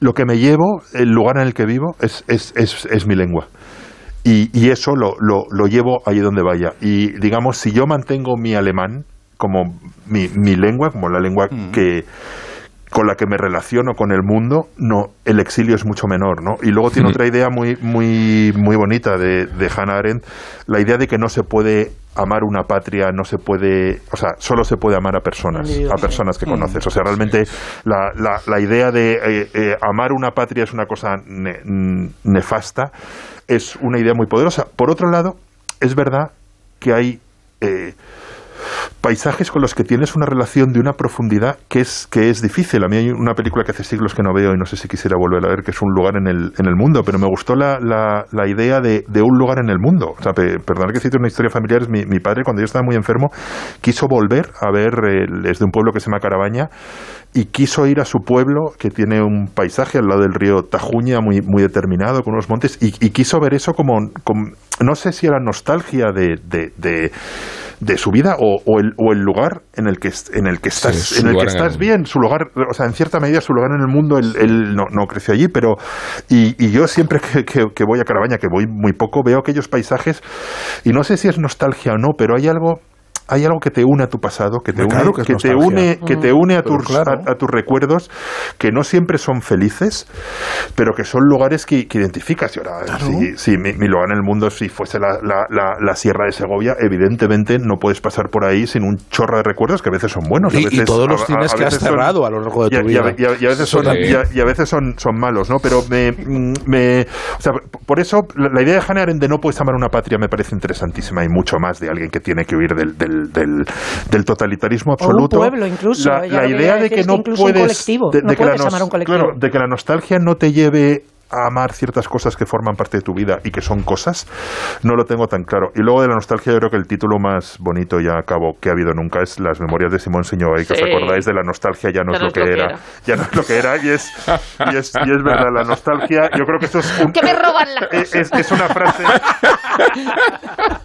lo que me llevo, el lugar en el que vivo, es, es, es, es mi lengua. Y, y eso lo, lo, lo llevo allí donde vaya. Y digamos, si yo mantengo mi alemán como mi, mi lengua, como la lengua que con la que me relaciono con el mundo, no, el exilio es mucho menor, ¿no? Y luego tiene Mm. otra idea muy, muy, muy bonita de, de Hannah Arendt, la idea de que no se puede amar una patria, no se puede, o sea, solo se puede amar a personas, a personas que conoces. O sea, realmente la, la, la idea de eh, eh, amar una patria es una cosa ne- nefasta, es una idea muy poderosa. Por otro lado, es verdad que hay eh, paisajes con los que tienes una relación de una profundidad que es, que es difícil. A mí hay una película que hace siglos que no veo y no sé si quisiera volver a ver, que es un lugar en el, en el mundo, pero me gustó la, la, la idea de, de un lugar en el mundo. O sea, pe- perdonad que cite una historia familiar, es mi, mi padre cuando yo estaba muy enfermo quiso volver a ver, el- es de un pueblo que se llama Carabaña, y quiso ir a su pueblo que tiene un paisaje al lado del río Tajuña muy, muy determinado, con unos montes, y, quiso ver eso como, como- no sé si era nostalgia de- de su vida o, o el, o el lugar en el que, en el que estás, Sí, en el que en estás bien, su lugar, o sea, en cierta medida su lugar en el mundo, él, él no, no creció allí, pero, y, y yo siempre que, que- que voy a Carabaña, que voy muy poco, veo aquellos paisajes, y no sé si es nostalgia o no, pero hay algo hay algo que te une a tu pasado, que te une, claro que es te une, que te une a Pero tus, claro. a, a tus recuerdos, que no siempre son felices, pero que son lugares que, que identificas. Y ahora, si, si mi, mi lugar en el mundo, si fuese la, la- la- la Sierra de Segovia, evidentemente no puedes pasar por ahí sin un chorro de recuerdos que a veces son buenos. a Y- y veces- todos los cines a que has veces son- cerrado a lo largo de tu vida. y a- y a veces son, y a- y a veces son, son malos, ¿no? Pero me, mm, me- o sea, por eso la, la idea de Hannah Arendt de no puedes amar una patria me parece interesantísima y mucho más de alguien que tiene que huir del, del, del, del totalitarismo O un absoluto. pueblo, incluso. La, la idea de que no puedes colectivo, de, no puedes de que la nostalgia no te lleve a amar ciertas cosas que forman parte de tu vida y que son cosas, no lo tengo tan claro. Y luego de la nostalgia yo creo que el título más bonito ya acabo que ha habido nunca es Las memorias de Simón Señor, que os Sí. acordáis de la nostalgia ya no Ya es lo que era, (laughs) ya no es lo que era y es, y es, y es verdad, la nostalgia, yo creo que eso es un, Que me roban las es, es- es una frase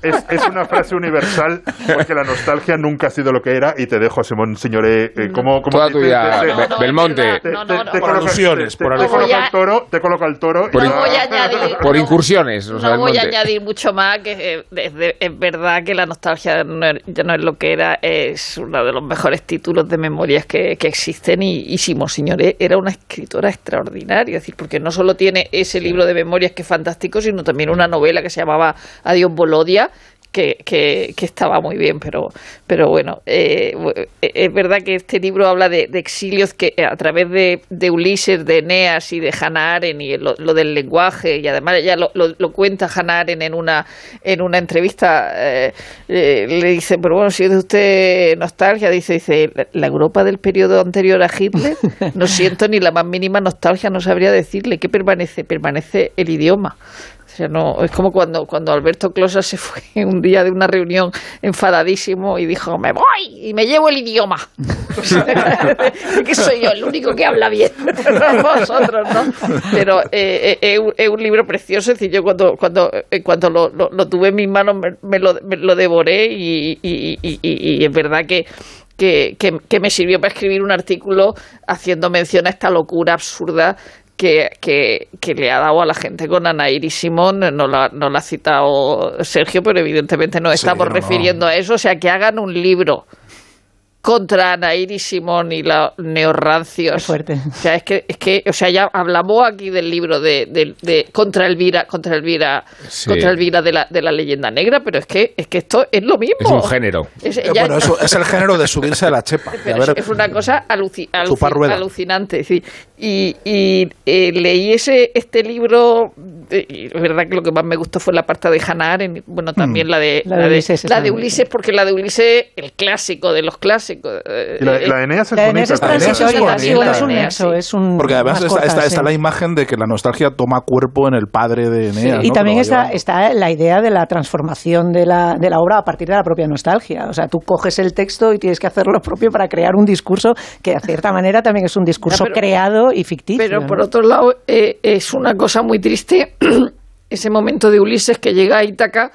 es, es una frase universal porque la nostalgia nunca ha sido lo que era y te dejo Simón Señoré eh, como, como Toda te- tuya, te- te- Be- te- Belmonte. te- te- te Por alusiones, te- por te alusiones. coloca el toro te coloca toro Por No voy a (laughs) añadir. Por incursiones. No voy a añadir mucho más, que eh, es, verdad que la nostalgia no es- ya no es lo que era, es uno de los mejores títulos de memorias que, que existen y, y Simón Signoret era una escritora extraordinaria, es decir, porque no solo tiene ese libro de memorias que es fantástico, sino también una novela que se llamaba Adiós Bolodia, que, que, que estaba muy bien, pero, pero bueno, eh, eh, es verdad que este libro habla de, de exilios que eh, a través de, de Ulises, de Eneas y de Hannah Arendt y lo, del lenguaje, y además ella lo, lo, cuenta Hannah Arendt en una, en una entrevista, eh, eh, le dice, pero bueno, si es usted nostalgia, dice, dice, "La- Europa del periodo anterior a Hitler, no siento ni la más mínima nostalgia, no sabría decirle, ¿qué permanece? Permanece el idioma. Sea, no, es como cuando, cuando Alberto Closa se fue (laughs) un día de una reunión enfadadísimo y dijo, me voy y me llevo el idioma. (laughs) (laughs) Que soy yo el único que habla bien, vosotros, ¿no? Pero eh, eh, es, un, libro precioso, es decir, yo cuando, cuando, eh, cuando lo, lo- lo tuve en mis manos me, me lo, me lo devoré y, y- y- y- y es verdad que, que, que- que me sirvió para escribir un artículo haciendo mención a esta locura absurda que, que, que le ha dado a la gente con Anaír y Simón, no la, no la ha citado Sergio, pero evidentemente nos Sí, estamos no, no. refiriendo a eso, o sea, que hagan un libro contra Anaír y Simón y los neorrancios. fuerte. O sea, es que, es que, o sea, ya hablamos aquí del libro de, de, de contra Elvira, contra Elvira, Sí. contra Elvira de la, de la leyenda negra, pero es que, es que esto es lo mismo. Es un género. Es, ya- bueno, eso es el género de subirse a la chepa. pero es, es una cosa aluci- alucinante. sí. Y, y, eh, leí ese este libro, eh, y es verdad que lo que más me gustó fue la parte de Hannah Arendt, bueno, también Hmm. la de, La de Ulises la de Ulises, porque la de Ulises, el clásico de los clásicos. Eh, Y la, eh, la Eneas es La bonita. Eneas es es transitoria, bueno, es un Eneas, nexo, sí. es un Porque además más está, corta, está- sí. está la imagen de que la nostalgia toma cuerpo en el padre de Eneas. Y ¿no? también está, está la idea de la transformación de la, de la obra a partir de la propia nostalgia. O sea, tú coges el texto y tienes que hacer lo propio para crear un discurso que, de cierta manera, también es un discurso pero- creado y ficticio. Pero ¿no? por otro lado, eh, es una cosa muy triste (clears throat) ese momento de Ulises que llega a Ítaca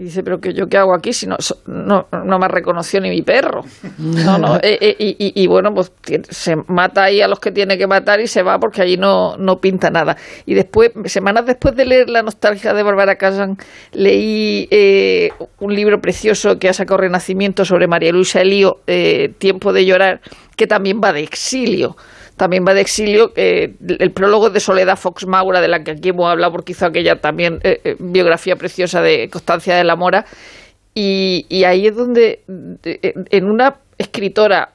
y dice, pero que yo qué hago aquí si no, no, no me ha reconocido ni mi perro. (laughs) No, no, eh, eh, y, y- y bueno, pues se mata ahí a los que tiene que matar y se va porque allí no, no pinta nada. Y después, semanas después de leer La nostalgia de Bárbara Casan, leí eh, un libro precioso que ha sacado Renacimiento sobre María Luisa Elío, eh, Tiempo de llorar, que también va de exilio también va de exilio. eh, el prólogo de Soledad Fox Maura, de la que aquí hemos hablado porque hizo aquella también eh, eh, biografía preciosa de Constancia de la Mora. Y, y ahí es donde, de- en una escritora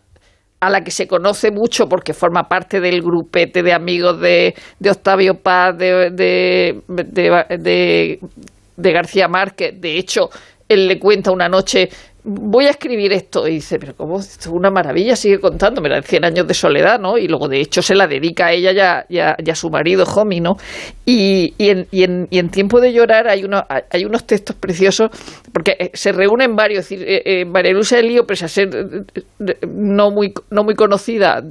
a la que se conoce mucho porque forma parte del grupete de amigos de, de Octavio Paz, de- de- de García Márquez. De hecho, él le cuenta una noche, voy a escribir esto. Y dice, pero ¿cómo? Esto es una maravilla, sigue contando. Mira, 100 años de soledad, ¿no? Y luego, de hecho, se la dedica a ella y a, y a- su marido, Jomi, ¿no? Y, y, en, y, en, y en Tiempo de Llorar hay, uno, hay unos textos preciosos, porque eh, se reúnen varios. Es decir, eh, eh, María Luisa pese a ser eh, eh, no muy, no muy conocida,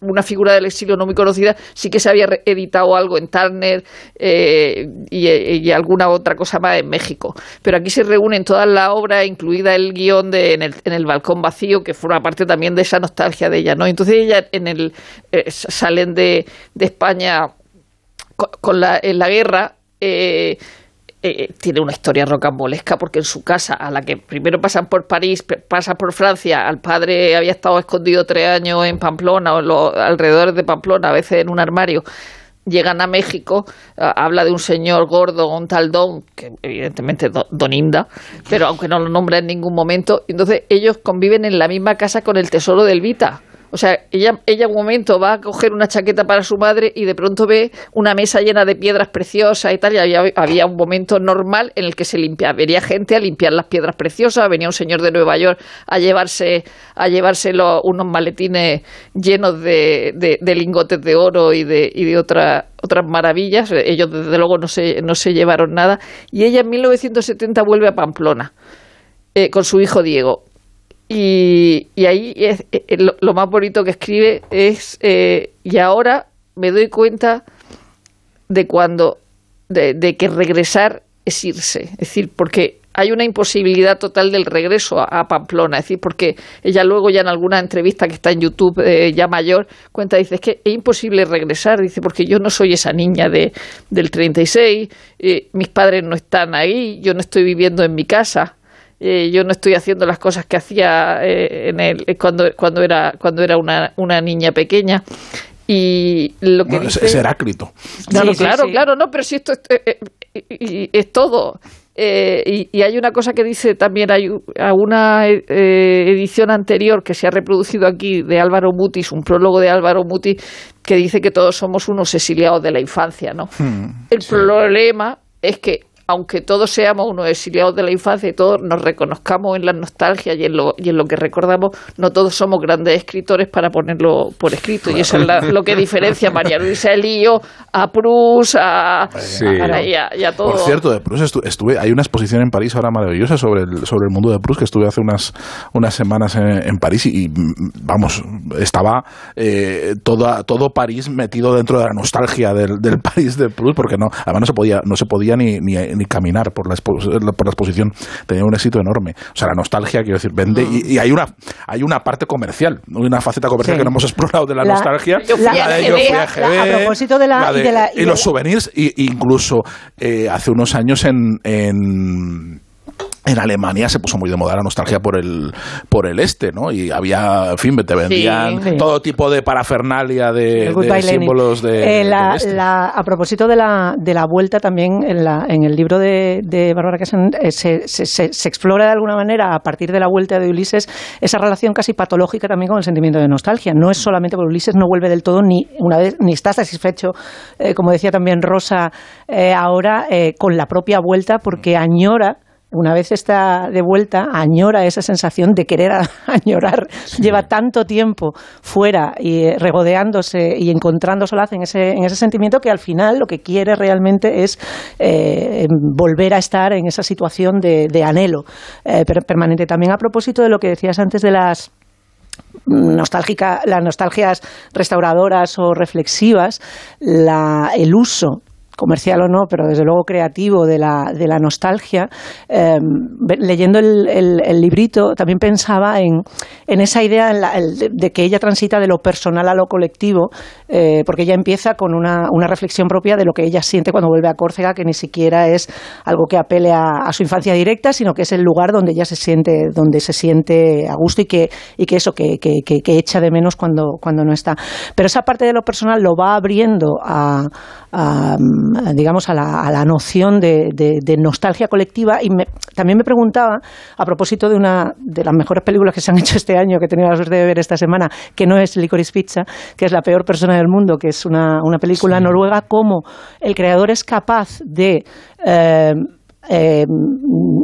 una figura del exilio no muy conocida, sí que se había editado algo en Turner eh, y, y alguna otra cosa más en México. Pero aquí se reúnen todas las obras, incluida el guion de en el, balcón vacío, que forma parte también de esa nostalgia de ella, ¿no? Entonces ella en el eh, salen de, de España co- con la, en la guerra. eh, eh, tiene una historia rocambolesca porque en su casa, a la que primero pasan por París, pasan por Francia, al padre había estado escondido tres años en Pamplona o en alrededores de Pamplona, a veces en un armario. Llegan a México, habla de un señor gordo, un tal Don, que evidentemente es Do- Don Inda, pero aunque no lo nombra en ningún momento, entonces ellos conviven en la misma casa con el tesoro del Vita. O sea, ella, ella un momento va a coger una chaqueta para su madre y de pronto ve una mesa llena de piedras preciosas y tal, y había, había un momento normal en el que se limpia, vería gente a limpiar las piedras preciosas, venía un señor de Nueva York a llevarse, a llevarse lo- unos maletines llenos de, de- de lingotes de oro y de, y de otra- otras maravillas, ellos desde luego no se, no se llevaron nada, y ella en 1970 vuelve a Pamplona eh, con su hijo Diego. Y, ahí es, eh, lo, lo más bonito que escribe es, eh, y ahora me doy cuenta de cuando, de, de que regresar es irse. Es decir, porque hay una imposibilidad total del regreso a, a Pamplona. Es decir, porque ella luego ya en alguna entrevista que está en YouTube, eh, ya mayor, cuenta, dice, es que es imposible regresar. Dice, porque yo no soy esa niña de, del 36, eh, mis padres no están ahí, yo no estoy viviendo en mi casa. Eh, yo no estoy haciendo las cosas que hacía eh, en el, cuando, cuando era, cuando era una, una niña pequeña. Y lo que Bueno, es, dice- es Heráclito. no, no, Sí, sí, claro, sí. claro, no, pero si esto es, eh, eh, es todo. eh, y, y hay una cosa que dice también, hay a una eh, edición anterior que se ha reproducido aquí de Álvaro Mutis, un prólogo de Álvaro Mutis, que dice que todos somos unos exiliados de la infancia, ¿no? El problema es que aunque todos seamos unos exiliados de la infancia y todos nos reconozcamos en la nostalgia y en lo, y en lo que recordamos, no todos somos grandes escritores para ponerlo por escrito. Y eso es la- lo que diferencia a María Luisa Elío, a Proust, a, Sí. a- y a- y a todo. Por cierto, de Proust estu- estuve, hay una exposición en París ahora maravillosa sobre el, sobre el mundo de Proust que estuve hace unas, unas semanas en, en París y, y, vamos, estaba eh, toda, todo París metido dentro de la nostalgia del, del (laughs) París de Proust porque no, además no se podía, no se podía ni, ni, ni caminar por la, por la exposición. Tenía un éxito enorme. O sea, la nostalgia, quiero decir, vende y, y hay una hay una parte comercial, una faceta comercial Sí. que no hemos explorado de la, La- nostalgia. Yo fui a La de GB, a la- GB, a propósito de la- la y de la- los la- souvenirs, y, incluso eh, hace unos años en, en en Alemania se puso muy de moda la nostalgia por el por el este, ¿no? Y había, en fin, te vendían Sí. todo tipo de parafernalia de, símbolos de, Eh, la- del este. la- a propósito de la, de la vuelta también en, la, en el libro de, de Bárbara Casán eh, se, se- se- se explora de alguna manera a partir de la vuelta de Ulises esa relación casi patológica también con el sentimiento de nostalgia. No es solamente porque Ulises no vuelve del todo ni una vez ni está satisfecho, eh, como decía también Rosa ahora, eh, con la propia vuelta porque añora una vez está de vuelta, añora esa sensación de querer a- (laughs) añorar. Lleva tanto tiempo fuera y eh, regodeándose y encontrando solaz en ese, en ese sentimiento que al final lo que quiere realmente es eh, volver a estar en esa situación de, de anhelo eh, per- permanente. También a propósito de lo que decías antes de las nostálgica, las nostalgias restauradoras o reflexivas, la, el uso comercial o no, pero desde luego creativo de la, de la nostalgia, ve- leyendo el, el- librito también pensaba en, en esa idea en la- de que ella transita de lo personal a lo colectivo, eh, porque ella empieza con una, una reflexión propia de lo que ella siente cuando vuelve a Córcega, que ni siquiera es algo que apele a, a su infancia directa, sino que es el lugar donde ella se siente, donde se siente a gusto y que, y que eso, que, que- que- que echa de menos cuando, cuando no está. Pero esa parte de lo personal lo va abriendo a, a, digamos, a la, a la noción de, de- de nostalgia colectiva. Y me- también me preguntaba, a propósito de una de las mejores películas que se han hecho este año, que he tenido la suerte de ver esta semana, que no es Licorice Pizza, que es La peor persona del mundo, que es una, una película noruega, cómo el creador es capaz de... eh, eh,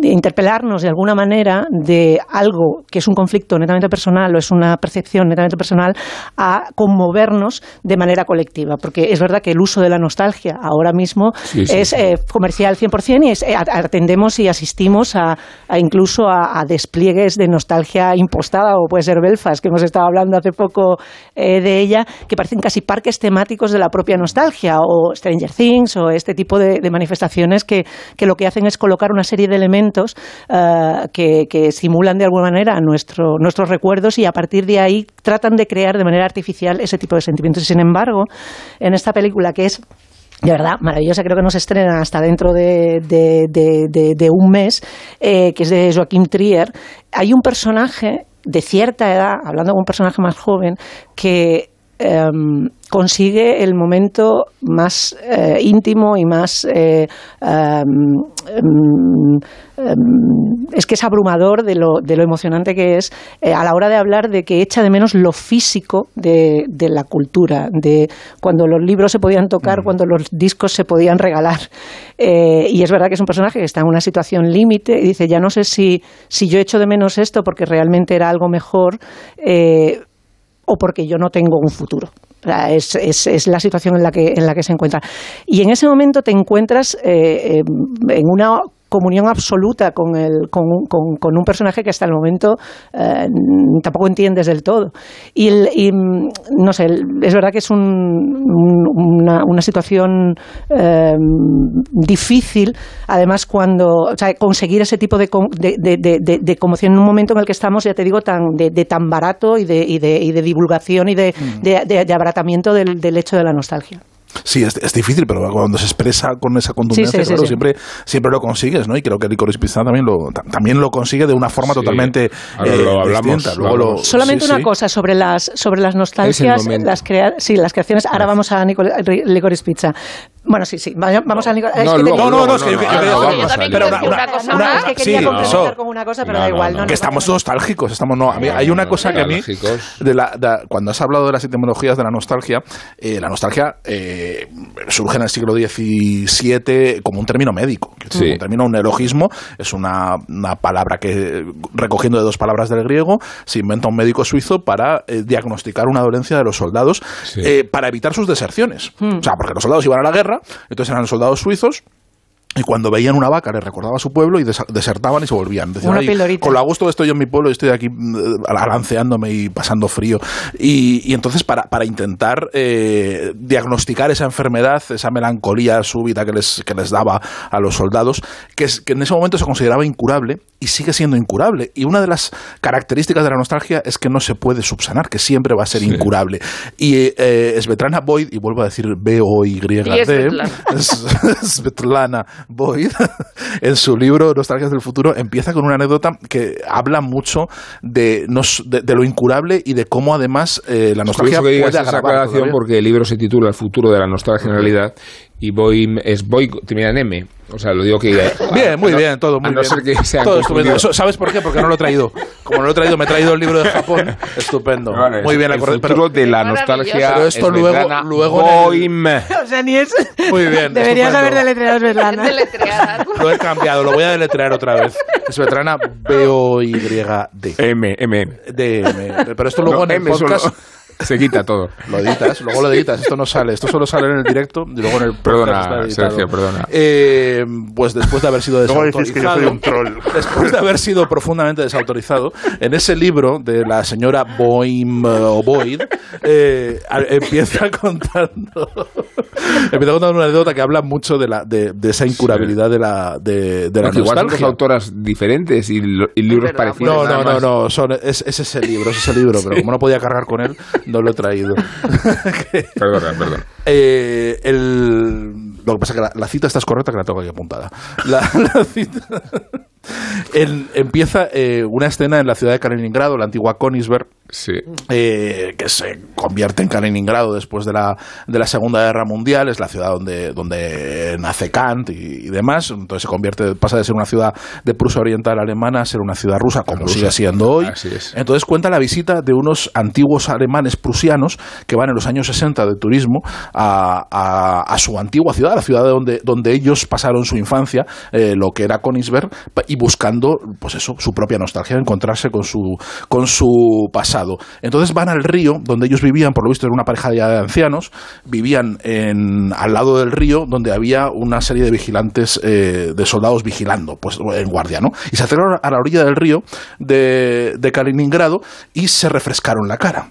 interpelarnos de alguna manera de algo que es un conflicto netamente personal o es una percepción netamente personal a conmovernos de manera colectiva. Porque es verdad que el uso de la nostalgia ahora mismo Sí, sí, es sí. eh, comercial 100% y es, eh, atendemos y asistimos a, a incluso a, a despliegues de nostalgia impostada o puede ser Belfast, que hemos estado hablando hace poco eh, de ella, que parecen casi parques temáticos de la propia nostalgia o Stranger Things o este tipo de, de manifestaciones que, que lo que hacen es colocar una serie de elementos eh, que, que simulan de alguna manera nuestro, nuestros recuerdos y a partir de ahí tratan de crear de manera artificial ese tipo de sentimientos. Sin embargo, en esta película que es de verdad, maravillosa, creo que no se estrena hasta dentro de, un mes, eh, que es de Joaquim Trier. Hay un personaje de cierta edad, hablando de un personaje más joven, que em, consigue el momento más eh, íntimo y más eh, em, em, es que es abrumador de lo, de lo emocionante que es eh, a la hora de hablar de que echa de menos lo físico de, de la cultura, de cuando los libros se podían tocar, cuando los discos se podían regalar. Y es verdad que es un personaje que está en una situación límite y dice, ya no sé si, si yo echo de menos esto porque realmente era algo mejor. O porque yo no tengo un futuro. Es, es- es la situación en la, que, en la que se encuentra. Y en ese momento te encuentras eh, eh, en una comunión absoluta con, el, con, un- con- con un personaje que hasta el momento eh, tampoco entiendes del todo. Y, el- y, mm, no sé, es verdad que es un- un- una, una situación eh, difícil, además cuando, o sea, conseguir ese tipo de, de, de- conmoción en un momento en el que estamos, ya te digo, tan, de, tan barato y de, y de, y de divulgación y de, abaratamiento del, del hecho de la nostalgia. Sí, es, es difícil, pero cuando se expresa con esa contundencia, Sí, sí, sí, claro, sí. siempre, siempre lo consigues, ¿no? Y creo que Licorice Pizza también lo, ta- también lo consigue de una forma Sí. totalmente Ahora eh, lo hablamos, distinta. lo Luego lo- hablamos. Solamente sí, una sí. cosa sobre las sobre las nostalgias, las crea sí, las creaciones. Ahora vamos a Licorice Pizza. Bueno, sí, sí. Vamos a es No, que luego, tenía- no, no, es que yo- no, no, a pero una- decir una- una cosa una- es que quería sí, complementar con una cosa, pero No, da no, igual. no, No, no, que estamos nostálgicos, estamos no, a mí hay una cosa que a mí Nostálgicos. de la, de- cuando has hablado de las etimologías de la nostalgia, eh, la nostalgia eh, surge en el siglo XVII como un término médico, Sí. un término, un neologismo, es una, una palabra que recogiendo de dos palabras del griego se inventa un médico suizo para eh, diagnosticar una dolencia de los soldados Sí. eh, para evitar sus deserciones, o sea, porque los soldados iban a la guerra, entonces eran soldados suizos y cuando veían una vaca les recordaba a su pueblo y desertaban y se volvían. Decían, con lo gusto estoy yo en mi pueblo y estoy aquí mm, alanceándome y pasando frío. Y, y entonces para, para intentar eh, diagnosticar esa enfermedad, esa melancolía súbita que les, que les daba a los soldados, que, es- que en ese momento se consideraba incurable y sigue siendo incurable. Y una de las características de la nostalgia es que no se puede subsanar, que siempre va a ser incurable. Y eh, Svetlana Boyd, y vuelvo a decir B-O-Y-D, Y es Svetlana. (laughs) es- Boyd, (laughs) en su libro Nostalgias del Futuro, empieza con una anécdota que habla mucho de, nos- de, de lo incurable y de cómo además eh, la Es nostalgia curioso que puede esa agravar porque el libro se titula El futuro de la nostalgia en realidad y voy es voy termina en M. O sea, lo digo que Bien, muy no- bien, todo muy a no bien. ser que sea Todo estupendo. Eso- ¿Sabes por qué? Porque no lo he traído. Como no lo he traído, me he traído el libro de Japón. (laughs) Estupendo. muy bien, el futuro de la nostalgia. Pero esto luego- Svetlana luego en el- Boym. (laughs) O sea, ni es. Muy bien. (laughs) Deberías estupendo. haber deletreado Svetlana. Es. Lo he cambiado, lo voy a deletrear otra vez. Svetlana B-O-Y-D. M, M, M. D, M. Pero esto luego No, en el M solo- podcast se quita todo. lo editas, luego lo editas. Esto no sale, esto solo sale en el directo y luego en el Perdona. Sergio, perdona. Eh, pues después de haber sido desautorizado. que yo soy un troll. (laughs) Después de haber sido profundamente desautorizado, en ese libro de la señora Boym eh, o Boyd, eh, empieza (laughs) contando empieza contando una anécdota que habla mucho de, la, de, de esa incurabilidad de la, de, de la Porque igual son dos autoras diferentes y, lo- y libros parecidos. No, no, no, no, son, es, es ese libro, es ese libro, pero como no podía cargar con él, no lo he traído. (laughs) Perdona, perdona. Eh, el, lo que pasa es que la, la cita está es correcta, que la tengo aquí apuntada. La, (laughs) la cita. (laughs) En- empieza eh, una escena en la ciudad de Kaliningrado, la antigua Königsberg, Sí. eh, que se convierte en Kaliningrado después de la, de la Segunda Guerra Mundial, es la ciudad donde, donde nace Kant y, y demás, entonces se convierte, pasa de ser una ciudad de Prusia Oriental alemana a ser una ciudad rusa, como Rusa. sigue siendo hoy. Así es. Entonces cuenta la visita de unos antiguos alemanes prusianos que van en los años 60 de turismo a, a- a su antigua ciudad, la ciudad donde, donde ellos pasaron su infancia, eh, lo que era Königsberg, y buscando, pues eso, su propia nostalgia, encontrarse con su, con su pasado. Entonces van al río donde ellos vivían, por lo visto era una pareja de ancianos, vivían en, al lado del río donde había una serie de vigilantes, eh, de soldados vigilando, pues en guardia, ¿no? Y se acercaron a la orilla del río de, de Kaliningrado y se refrescaron la cara.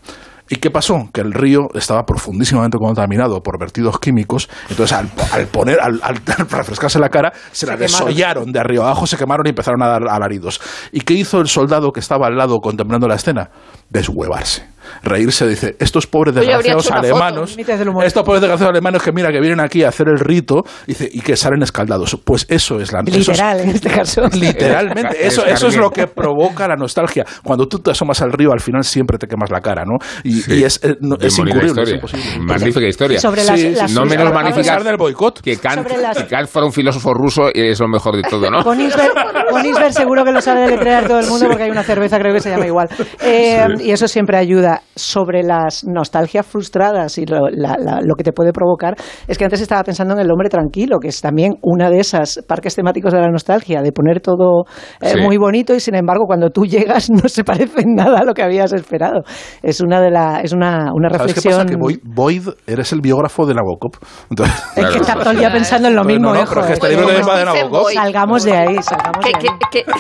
¿Y qué pasó? Que el río estaba profundísimamente contaminado por vertidos químicos. Entonces, al, al poner, al, al (laughs) refrescarse la cara, se, la quemaron. desollaron de arriba abajo, se quemaron y empezaron a dar alaridos. ¿Y qué hizo el soldado que estaba al lado contemplando la escena? Deshuevarse. Reírse, dice, estos pobres Oye, desgraciados foto, alemanos, estos pobres desgraciados alemanes que mira, que vienen aquí a hacer el rito, dice, y que salen escaldados. Pues eso es la eso es- Literal, en este caso. Literalmente, (laughs) eso, eso es lo que provoca la nostalgia. Cuando tú te asomas al río, al final siempre te quemas la cara, ¿no? Y, Sí. y es, eh, no- es incurrible, es historia. imposible. Magnífica historia. Sobre las- las- no menos a magnífica pesar del boicot. que Kant, las- que Kant fuera un filósofo ruso es lo mejor de todo, ¿no? Königsberg, Königsberg seguro que lo sabe deletrear todo el mundo porque hay una cerveza, creo que se llama igual. Eh, Y eso siempre ayuda. Sobre las nostalgias frustradas y lo, la- la- lo que te puede provocar, es que antes estaba pensando en El hombre tranquilo, que es también una de esas parques temáticos de la nostalgia, de poner todo eh, Sí. muy bonito y sin embargo cuando tú llegas no se parece en nada a lo que habías esperado. Es una de la, es una, una ¿Sabes qué reflexión. pasa? Que Boyd, Boyd eres el biógrafo de Nabokov. Entonces, Es que está todo el día pensando en lo mismo, no, no, pero es que este eh. libro de Nabokov. Salgamos de ahí, salgamos Que, de ahí. que, que,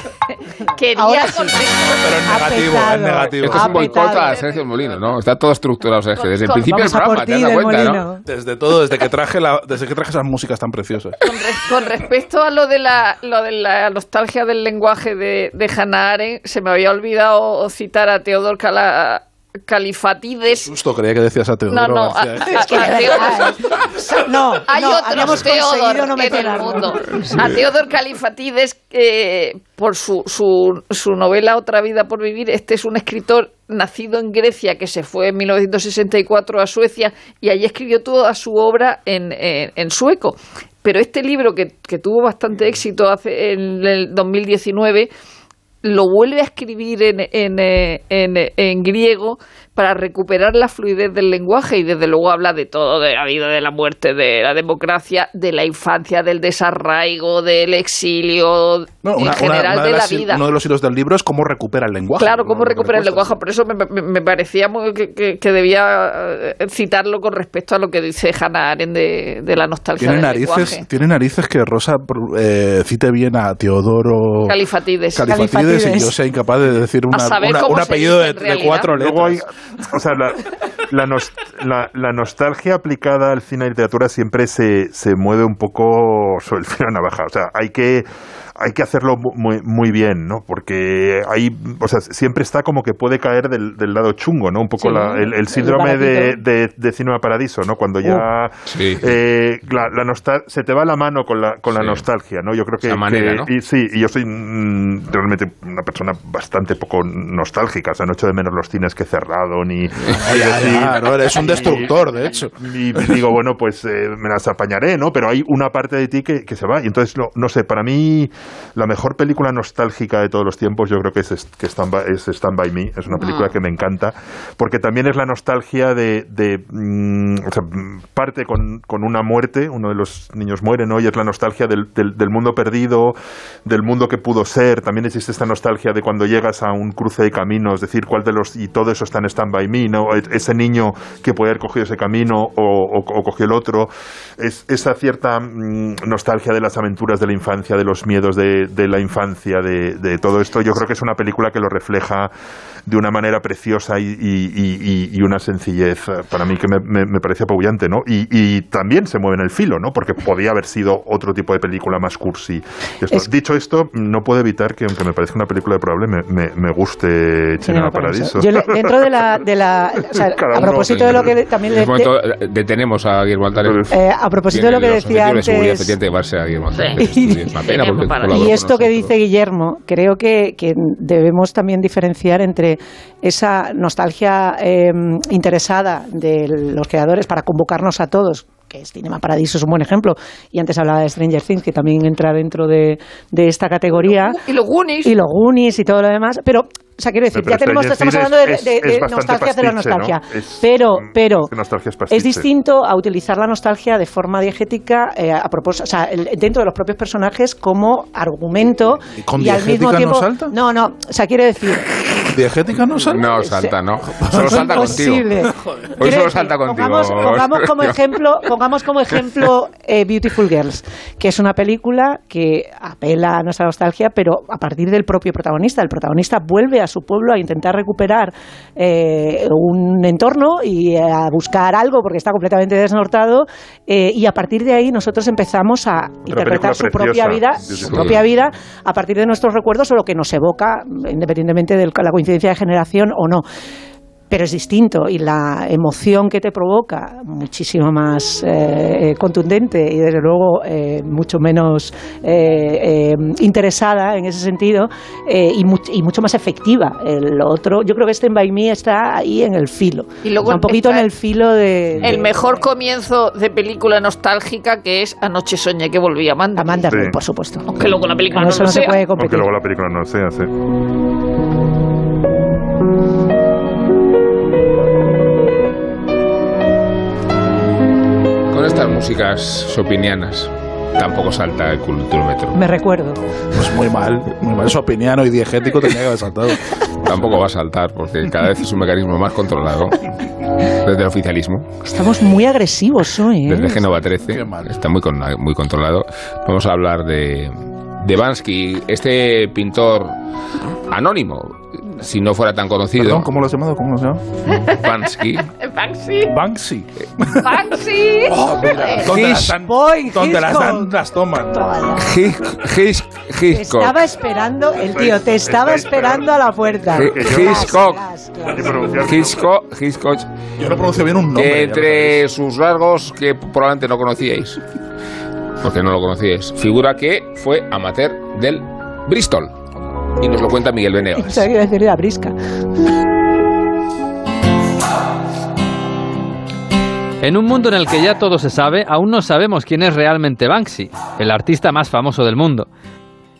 quería Ahora sí. pero Ha negativo, en negativo. Esto es un boicot a Sergio Molino, ¿no? Está todo estructurado, Sergio. Desde el principio del programa, ¿te del cuenta, no? Desde todo, desde que traje la, desde que traje esas músicas tan preciosas. Con, re- con respecto a lo de la, lo de la nostalgia del lenguaje de, de Hannah Arendt, se me había olvidado citar a Theodor Kala- Califatides. Justo creía que decías a Teodoro No, no, García. a- a Teodoro- No, Hay no, habíamos otros conseguido Teodor no en el meterla. mundo. A Teodor Califatides, eh, por su, su, su novela Otra vida por vivir, este es un escritor nacido en Grecia que se fue en 1964 a Suecia y allí escribió toda su obra en, en- en sueco. Pero este libro, que, que tuvo bastante éxito hace, en el 2019, lo vuelve a escribir en, en, eh, en, eh, en griego para recuperar la fluidez del lenguaje y desde luego habla de todo, de la vida, de la muerte, de la democracia, de la infancia, del desarraigo, del exilio, No, en una- general una de de la vida. Uno de los hilos del libro es cómo recupera el lenguaje. Claro, cómo recuperar el lenguaje. Por eso me, me- me parecía muy- que, que- que debía eh, citarlo con respecto a lo que dice Hannah Arendt de, de la nostalgia Tiene del narices, lenguaje. tiene narices que Rosa eh, cite bien a Teodoro Califatides. Califatides y yo sea incapaz de decir una- un apellido de, cuatro letras. Luego hay, o sea, la, la, nos- la- nostalgia aplicada al cine y literatura siempre se, se mueve un poco sobre el filo de navaja. O sea, hay que hay que hacerlo mu- muy, muy bien, ¿no? Porque hay, o sea, siempre está como que puede caer del, del lado chungo, ¿no? Un poco Sí, la- el, el el síndrome de, de, de Cinema Paradiso, ¿no? Cuando ya Sí. eh, la, la nostal- se te va la mano con la, con la nostalgia, ¿no? Yo creo que, manera, que- ¿no? y sí, y yo soy mm, realmente una persona bastante poco nostálgica, o sea, no echo de menos los cines que he cerrado, ni... (laughs) No, eres un destructor, de hecho. Y digo, bueno, pues eh, me las apañaré, ¿no? Pero hay una parte de ti que, que se va. Y entonces, no, no sé, para mí la mejor película nostálgica de todos los tiempos yo creo que es, que Stand, by, es Stand By Me. Es una película que me encanta. Porque también es la nostalgia de... de, mm, o sea, parte con, con una muerte, uno de los niños muere, ¿no? Y es la nostalgia del, del, del mundo perdido, del mundo que pudo ser. También existe esta nostalgia de cuando llegas a un cruce de caminos, decir cuál de los... Y todo eso está en Stand By Me, ¿no? E- Ese niño que puede haber cogido ese camino o, o- o cogió el otro. Es esa cierta mm, nostalgia de las aventuras de la infancia, de los miedos de, de la infancia, de, de todo esto. Yo creo que es una película que lo refleja de una manera preciosa y, y- y- y- y una sencillez eh, para mí que me, me- me parece apabullante, ¿no? Y, y también se mueve en el filo, ¿no? Porque podía haber sido otro tipo de película más cursi. Esto- Es- Dicho esto, no puedo evitar que, aunque me parezca una película de probable, me, me- me guste Cinema Paradiso. Yo le- dentro de la, (laughs) de la o sea, Cada a propósito de lo que también En le, este momento detenemos a Guillermo Altares. Eh, a propósito de lo que decía de antes- a Guillermo Altares. Sí. Es una pena (laughs) porque colaboró Y esto que dice Guillermo, creo que, que debemos también diferenciar entre esa nostalgia eh, interesada de los creadores para convocarnos a todos, que es Cinema Paradiso, es un buen ejemplo, y antes hablaba de Stranger Things, que también entra dentro de, de esta categoría, Y los Goonies. y los Goonies y todo lo demás, pero, o sea, quiero decir, Pero ya tenemos, estamos hablando de, es- de- es de bastante nostalgia de la nostalgia, Es- pero, pero es que nostalgia es es pastiche. distinto a utilizar la nostalgia de forma diegética eh, a propósito, o sea, el- dentro de los propios personajes como argumento ¿Y con al mismo diegética no tiempo salta? no, no, o sea, quiere decir ¿Diegética no sale? No, salta, no. Solo salta contigo. imposible. Hoy solo salta contigo. Pongamos, pongamos como ejemplo, pongamos como ejemplo eh, Beautiful Girls, que es una película que apela a nuestra nostalgia, pero a partir del propio protagonista. El protagonista vuelve a su pueblo a intentar recuperar eh, un entorno y a buscar algo porque está completamente desnortado eh, y a partir de ahí nosotros empezamos a interpretar su propia vida, su propia vida a partir de nuestros recuerdos o lo que nos evoca, independientemente de la coincidencia de generación o no. Pero es distinto y la emoción que te provoca, muchísimo más eh, contundente y desde luego eh, mucho menos eh, eh, interesada en ese sentido eh, y, much- y mucho más efectiva. El otro, yo creo que Stand By Me está ahí en el filo. Y luego O sea, un poquito está en el filo de... El de- mejor comienzo de película nostálgica que es Anoche soñé que volví a Amanda. Amanda Sí. Por supuesto. Aunque luego la película no lo no se sea. puede Aunque competir. luego la película no sea, sí. Músicas sopinianas tampoco salta el culturómetro. Me recuerdo. Pues muy mal, muy mal. Sopiniano y diegético tenía que haber saltado. Tampoco va a saltar porque cada vez es un mecanismo más controlado desde el oficialismo. Estamos muy agresivos hoy. ¿eh? Desde Génova 13 Qué mal. está muy, con- muy controlado. Vamos a hablar de, de Bansky, este pintor anónimo. Si no fuera tan conocido. Perdón, ¿cómo lo has llamado? ¿Cómo lo has llamado? Bansky. (laughs) Banksy. Banksy. Banksy. (laughs) Oh, mira, ¿dónde las dan? Boy, ¿Dónde las dan? Las toman. Te estaba esperando, el tío, te estaba esperando a la puerta. Hi- Hitchcock. Hitchcock. Hitchcock. Yo no pronuncio bien un nombre. entre sus rasgos que probablemente no conocíais, porque no lo conocíais, figura que fue amateur del Bristol. Y nos lo cuenta Miguel Venegas. Iba a decir la brisca. En un mundo en el que ya todo se sabe, aún no sabemos quién es realmente Banksy, el artista más famoso del mundo.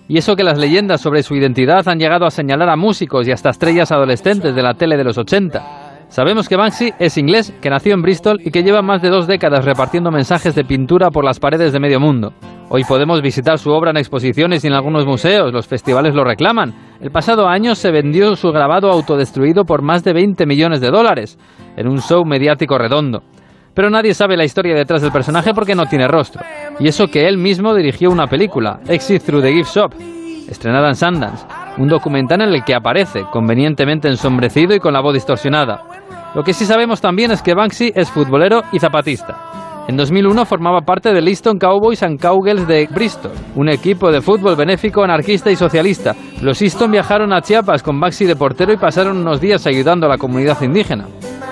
Y eso que las leyendas sobre su identidad han llegado a señalar a músicos y hasta estrellas adolescentes de la tele de los 80. Sabemos que Banksy es inglés, que nació en Bristol y que lleva más de dos décadas repartiendo mensajes de pintura por las paredes de medio mundo. Hoy podemos visitar su obra en exposiciones y en algunos museos, los festivales lo reclaman. El pasado año se vendió su grabado autodestruido por más de 20 millones de dólares, en un show mediático redondo. Pero nadie sabe la historia detrás del personaje porque no tiene rostro. Y eso que él mismo dirigió una película, Exit Through the Gift Shop, estrenada en Sundance, un documental en el que aparece, convenientemente ensombrecido y con la voz distorsionada. Lo que sí sabemos también es que Banksy es futbolero y zapatista. En 2001 formaba parte del Easton Cowboys and Cowgirls de Bristol, un equipo de fútbol benéfico, anarquista y socialista. Los Easton viajaron a Chiapas con Banksy de portero y pasaron unos días ayudando a la comunidad indígena.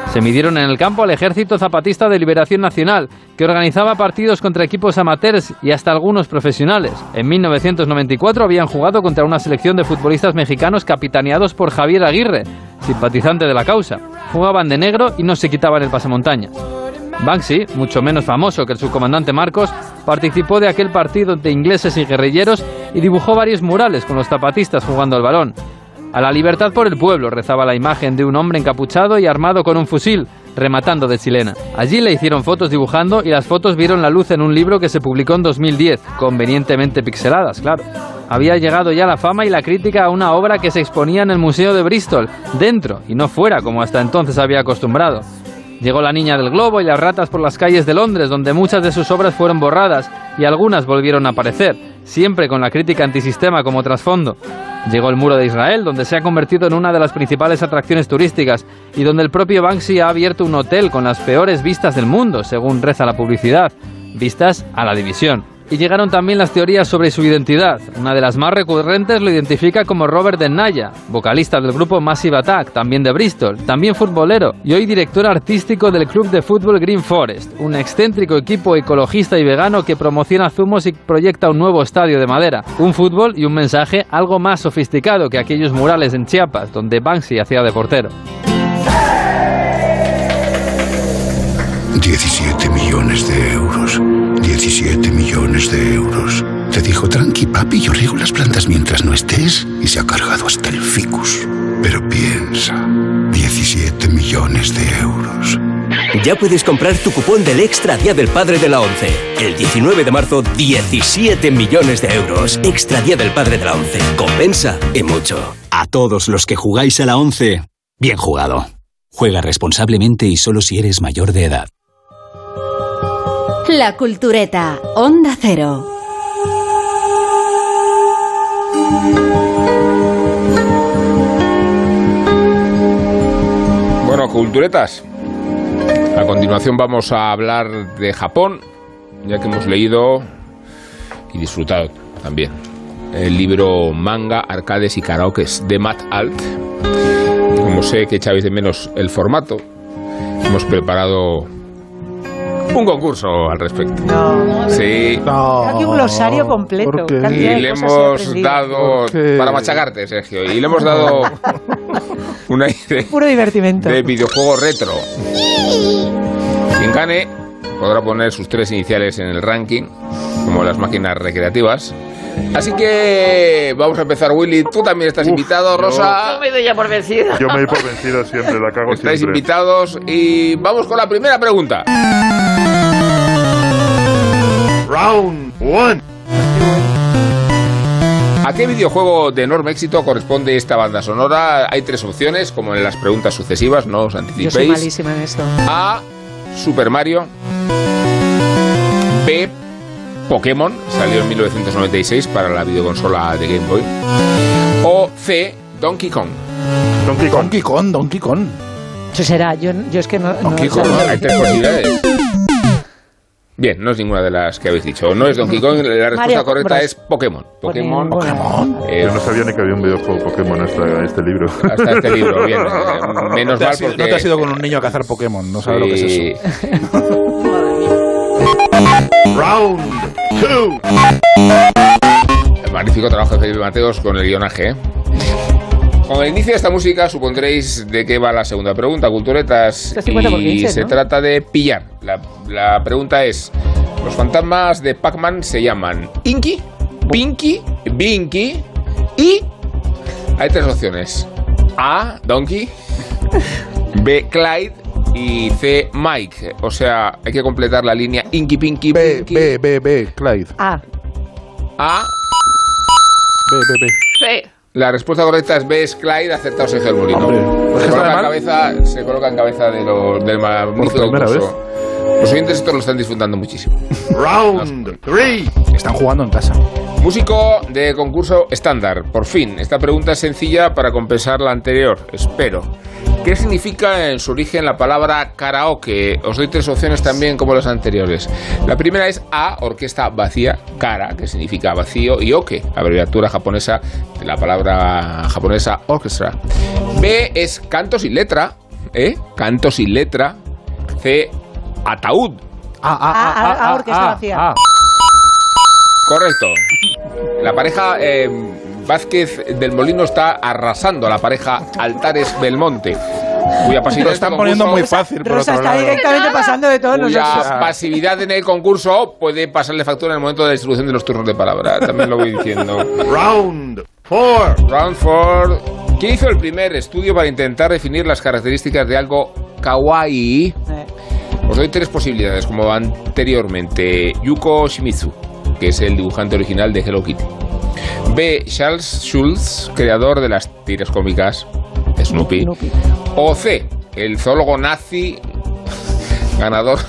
Se midieron en el campo al Ejército Zapatista de Liberación Nacional, que organizaba partidos contra equipos amateurs y hasta algunos profesionales. En 1994 habían jugado contra una selección de futbolistas mexicanos capitaneados por Javier Aguirre, simpatizante de la causa. Jugaban de negro y no se quitaban el pasamontañas. Banksy, mucho menos famoso que el subcomandante Marcos, participó de aquel partido de ingleses y guerrilleros y dibujó varios murales con los zapatistas jugando al balón. A la libertad por el pueblo rezaba la imagen de un hombre encapuchado y armado con un fusil, rematando de chilena. Allí le hicieron fotos dibujando y las fotos vieron la luz en un libro que se publicó en 2010, convenientemente pixeladas, claro. Había llegado ya la fama y la crítica a una obra que se exponía en el Museo de Bristol, dentro y no fuera como hasta entonces había acostumbrado. Llegó la niña del globo y las ratas por las calles de Londres, donde muchas de sus obras fueron borradas y algunas volvieron a aparecer, siempre con la crítica antisistema como trasfondo. Llegó el muro de Israel, donde se ha convertido en una de las principales atracciones turísticas y donde el propio Banksy ha abierto un hotel con las peores vistas del mundo, según reza la publicidad, vistas a la división. Y llegaron también las teorías sobre su identidad. Una de las más recurrentes lo identifica como Robert de Naya, vocalista del grupo Massive Attack, también de Bristol, también futbolero y hoy director artístico del club de fútbol Green Forest, un excéntrico equipo ecologista y vegano que promociona zumos y proyecta un nuevo estadio de madera, un fútbol y un mensaje algo más sofisticado que aquellos murales en Chiapas donde Banksy hacía de portero. 17 millones de. 17 millones de euros. Te dijo, tranqui, papi, yo riego las plantas mientras no estés. Y se ha cargado hasta el ficus. Pero piensa, 17 millones de euros. Ya puedes comprar tu cupón del Extra Día del Padre de la ONCE. El 19 de marzo, 17 millones de euros. Extra Día del Padre de la ONCE. Compensa y mucho. A todos los que jugáis a la 11, bien jugado. Juega responsablemente y solo si eres mayor de edad. La Cultureta, Onda Cero. Bueno, culturetas. A continuación vamos a hablar de Japón, ya que hemos leído y disfrutado también el libro Manga, Arcades y Karaokes de Matt Alt. Como sé que echáis de menos el formato, hemos preparado un concurso al respecto. Sí. Aquí un glosario completo. Y le hemos dado, para machacarte, Sergio, y le hemos dado (laughs) una idea Puro divertimento. de videojuego retro. Quien gane podrá poner sus tres iniciales en el ranking, como las máquinas recreativas. Así que vamos a empezar, Willy. Tú también estás invitado, Rosa. No me doy ya por vencida. Yo me doy por vencido siempre, la cago Estáis siempre. invitados y vamos con la primera pregunta. Round one. ¿A qué videojuego de enorme éxito corresponde esta banda sonora? Hay tres opciones, como en las preguntas sucesivas, no os Yo soy anticipéis. malísima en esto. A. Super Mario. B. Pokémon. Salió en 1996 para la videoconsola de Game Boy. O C. Donkey Kong. Donkey Kong. Donkey Kong, Donkey Kong. Eso será, yo, yo es que no... no Donkey Kong. Hay tres posibilidades. Bien, no es ninguna de las que habéis dicho. No es Donkey Kong, la respuesta Mario correcta Bros. es Pokémon. Pokémon. Pokémon. eh, Yo no sabía ni que había un videojuego Pokémon hasta este libro. hasta este libro, (laughs) bien. eh, menos mal ido, porque... no te has ido con un niño a cazar Pokémon, no sabes lo que es eso. (laughs) Round two. Magnífico trabajo de Felipe Mateos con el guionaje. ¿eh? Con el inicio de esta música supondréis de qué va la segunda pregunta, culturetas. Es 50 por y 15, se ¿no? trata de pillar. La, la pregunta es: ¿los fantasmas de Pac-Man se llaman Inky, Pinky, Binky y. Hay tres opciones: A. Donkey, B. Clyde y C. Mike. O sea, hay que completar la línea Inky, Pinky, B, Binky. B, B, B, Clyde. Ah, A. B, B, B. Sí. La respuesta correcta es B, es Clyde, acertado Sergio el Molino. Hombre, se, coloca en cabeza, se coloca en cabeza de los, del magnífico primera. Los oyentes esto lo están disfrutando muchísimo. Round three. Están jugando en casa. Músico de concurso estándar. Por fin, esta pregunta es sencilla para compensar la anterior. Espero. ¿Qué significa en su origen la palabra karaoke? Os doy tres opciones también como las anteriores. La primera es A, orquesta vacía, kara, que significa vacío, y oke, abreviatura japonesa de la palabra japonesa orchestra. B es canto sin letra, ¿eh? Canto sin letra. C, ataúd. Ah, ah, ah, ah, orquesta vacía. Correcto. La pareja eh, Vázquez del Molino está arrasando a la pareja Altares Belmonte. Cuya pasividad Lo este están poniendo muy fácil, por Rosa otro está lado. directamente pasando de todos cuya nosotros. pasividad en el concurso puede pasarle factura en el momento de la distribución de los turnos de palabra. También lo voy diciendo. Round four. Round 4. ¿Quién hizo el primer estudio para intentar definir las características de algo kawaii? Eh, Os doy tres posibilidades, como anteriormente. Yuko Shimizu, que es el dibujante original de Hello Kitty. B. Charles Schulz, creador de las tiras cómicas Snoopy. Snoopy. O C. El zoólogo nazi, (laughs) ganador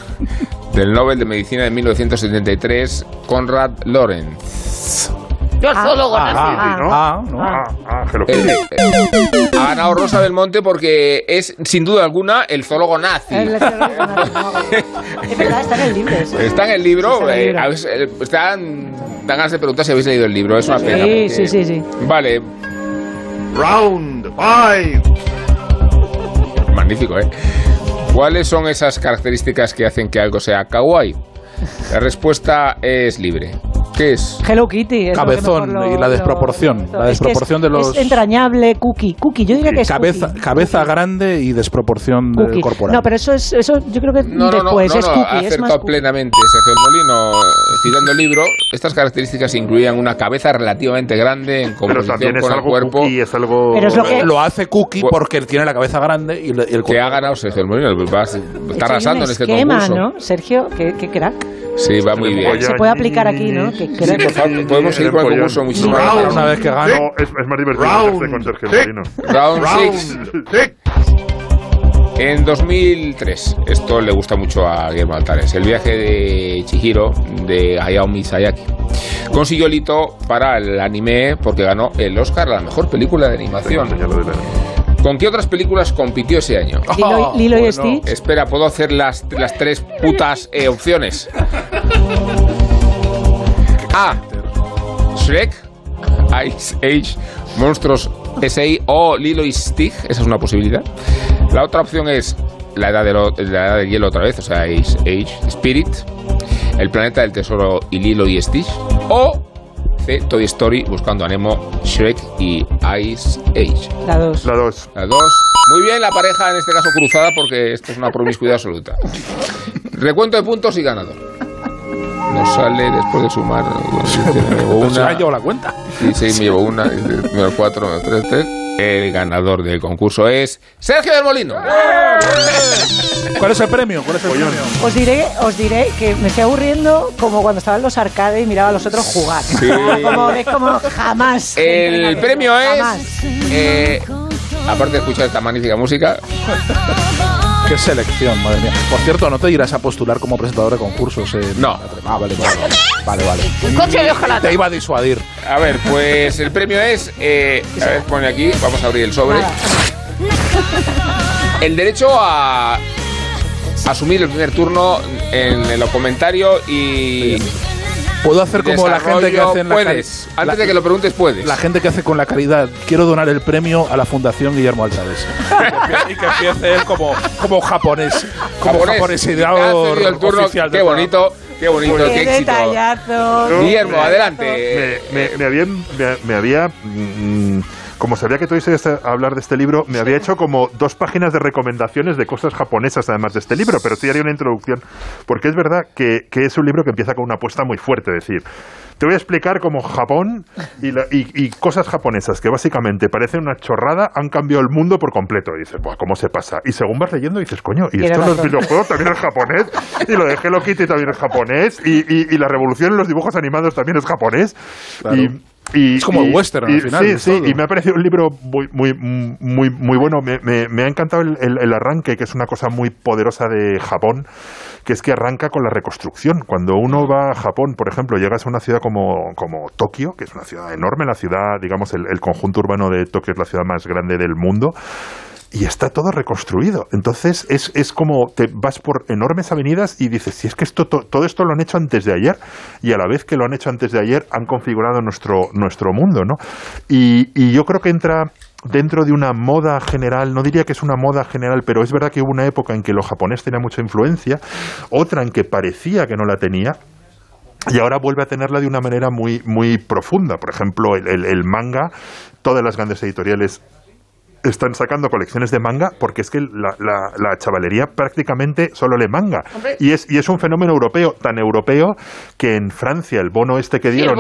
del Nobel de Medicina de 1973, Konrad Lorenz. Yo el zoólogo Ah, nazi. ah, ¿no? ah, no. Ah, ah, Hello Eh, Kitty. eh, ha ganado Rosa Belmonte porque es, sin duda alguna, el zoólogo nazi. el- (laughs) Es verdad, está en el libro. eso. Está en el Sí, libro. está en el eh, libro. a veces, eh, están, dan ganas de preguntar si habéis leído el libro. Es una pena. Sí, porque- sí, sí, sí. Vale, Round five. magnífico, ¿eh? ¿Cuáles son esas características que hacen que algo sea kawaii? La respuesta es libre. ¿Qué es? Hello Kitty. es lo Cabezón lo- y la lo- desproporción, la Es que desproporción es- de los- Es entrañable, cookie. Cookie, yo diría que es Cabeza, cookie. cabeza grande y desproporción de- Cookie. corporal. No, pero eso es, eso yo creo que No, no, no, después no, es no, ha cookie, es más acertado cookie. plenamente Sergio Molino. Citando el libro, estas características incluían una cabeza relativamente grande en composición también es con el algo cuerpo cookie, es algo... Pero es lo que- lo hace Cookie porque él tiene la cabeza grande y, y el que ha cuerpo- ganado Sergio Molino. Está arrasando en este esquema, concurso. ¿no? Sergio, qué, qué crack. Sí, va muy bien. Se puede aplicar aquí, ¿no? Que Sí, crack. por favor, podemos seguir con el concurso muchísimo Round más. Una vez que gano- No, es, es más divertido Round con Sergio six. Molino. Round Round 6. six. En 2003, esto le gusta mucho a Guillermo Altares, el viaje de Chihiro de Hayao Miyazaki. Consiguió el hito para el anime porque ganó el Oscar a la mejor película de animación. ¿Con qué otras películas compitió ese año? Lilo, y- Lilo y bueno. Stitch. Espera, ¿puedo hacer las, las tres putas eh, opciones? (laughs) A. Shrek, Ice Age, Monstruos S.I. o Lilo y Stitch. Esa es una posibilidad. La otra opción es la edad, de lo- la edad del hielo otra vez, o sea, Ice Age, Spirit, El planeta del tesoro y Lilo y Stitch. O C. Toy Story, Buscando a Nemo, Shrek y Ice Age. La dos. La dos. Las dos. Muy bien, la pareja en este caso cruzada porque esto es una promiscuidad absoluta. Recuento de puntos y ganador. Nos sale después de sumar. bueno, me llevo (laughs) se una. ha llevado la cuenta. Sí, sí, me llevo una. Número 4, número 3, 3. El ganador del concurso es Sergio del Molino. ¿Cuál es el premio? ¿Cuál es el premio? Os diré, os diré que me estoy aburriendo como cuando estaba en los arcades y miraba a los otros jugar. Sí. (laughs) Como, es como jamás. El premio Jamás. es. eh, aparte de escuchar esta magnífica música, (laughs) Qué selección, madre mía. Por cierto, ¿no te irás a postular como presentador de concursos? No. Ah, vale, vale, vale. Vale, vale. Un coche de ojalá. Te iba a disuadir. A ver, pues el premio es. eh, a ver, pone aquí, vamos a abrir el sobre. El derecho a asumir el primer turno en el comentario y. Puedo hacer como la gente que hace en la Puedes. Antes la- de que lo preguntes, puedes. La gente que hace con la caridad, quiero donar el premio a la Fundación Guillermo Altares. (laughs) y que empiece él como, como japonés, como Japonés. cedido el turno. oficial Qué bonito, qué bonito, Qué qué éxito. detallazo. Guillermo, adelante. Me, me- me habían- me- me había. mm, como sabía que tú ibas a hablar de este libro, me había hecho como dos páginas de recomendaciones de cosas japonesas, además de este libro, pero sí haría una introducción, porque es verdad que, que es un libro que empieza con una apuesta muy fuerte, es decir, te voy a explicar cómo Japón y, la- y- y cosas japonesas que básicamente parecen una chorrada han cambiado el mundo por completo. Y dices, Buah, ¿cómo se pasa? Y según vas leyendo dices, coño, y esto en los videojuegos también es japonés, y lo de Hello Kitty también es japonés, y, y- y la revolución en los dibujos animados también es japonés. Claro. Y, y- Es como y- el western al y- final, Sí, sí, todo. y me ha parecido un libro muy, muy, muy, muy bueno. Me, me- me ha encantado el, el- el arranque, que es una cosa muy poderosa de Japón, que es que arranca con la reconstrucción. Cuando uno va a Japón, por ejemplo, llegas a una ciudad como, como Tokio, que es una ciudad enorme, la ciudad, digamos, el, el conjunto urbano de Tokio es la ciudad más grande del mundo y está todo reconstruido. Entonces es, es como te vas por enormes avenidas y dices, si es que esto, to- todo esto lo han hecho antes de ayer y a la vez que lo han hecho antes de ayer han configurado nuestro, nuestro mundo, ¿no? Y, y yo creo que entra dentro de una moda general, no diría que es una moda general, pero es verdad que hubo una época en que lo japonés tenía mucha influencia, otra en que parecía que no la tenía, y ahora vuelve a tenerla de una manera muy, muy profunda. Por ejemplo, el, manga, todas las grandes editoriales están sacando colecciones de manga porque es que la, la- la chavalería prácticamente solo lee manga. Hombre. Y es, y es un fenómeno europeo, tan europeo que en Francia el bono este que dieron,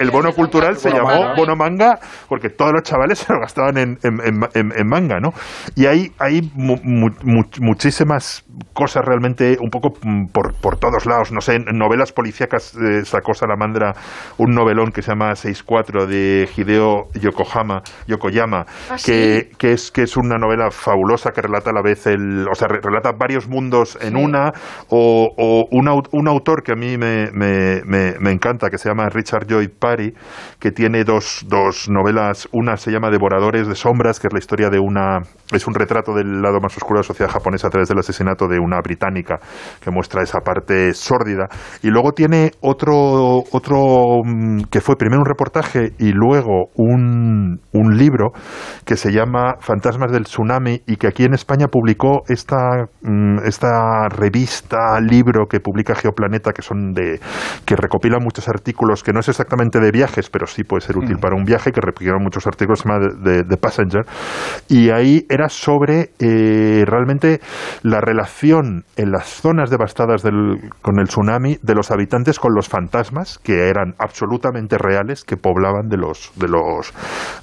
el- bono cultural se Bono llamó manga. bono manga porque todos los chavales se lo gastaban en, en- en- en- manga, ¿no? Y hay, hay mu- mu- mu- muchísimas cosas realmente un poco mm, por, por todos lados, no sé, en novelas policíacas eh, sacó Salamandra un novelón que se llama 6-4 de Hideo Yokohama, Yokoyama, ¿Ah, que, que es, que es una novela fabulosa que relata a la vez el, o sea, re- relata varios mundos en Sí. una, o, o un, un autor que a mí me, me, me, me encanta, que se llama Richard Joy Parry, que tiene dos, dos novelas, una se llama Devoradores de Sombras, que es la historia de una, es un retrato del lado más oscuro de la sociedad japonesa a través del asesinato de una británica, que muestra esa parte sórdida, y luego tiene otro, otro mm, que fue primero un reportaje y luego un, un libro que se llama Fantasmas del Tsunami y que aquí en España publicó esta, mm, esta revista, libro que publica Geoplaneta, que son de que recopila muchos artículos, que no es exactamente de viajes, pero sí puede ser útil para un viaje, que recopila muchos artículos de- de Passenger, y ahí era sobre eh, realmente la relación en las zonas devastadas del- con el tsunami de los habitantes con los fantasmas, que eran absolutamente reales, que poblaban de los, de los,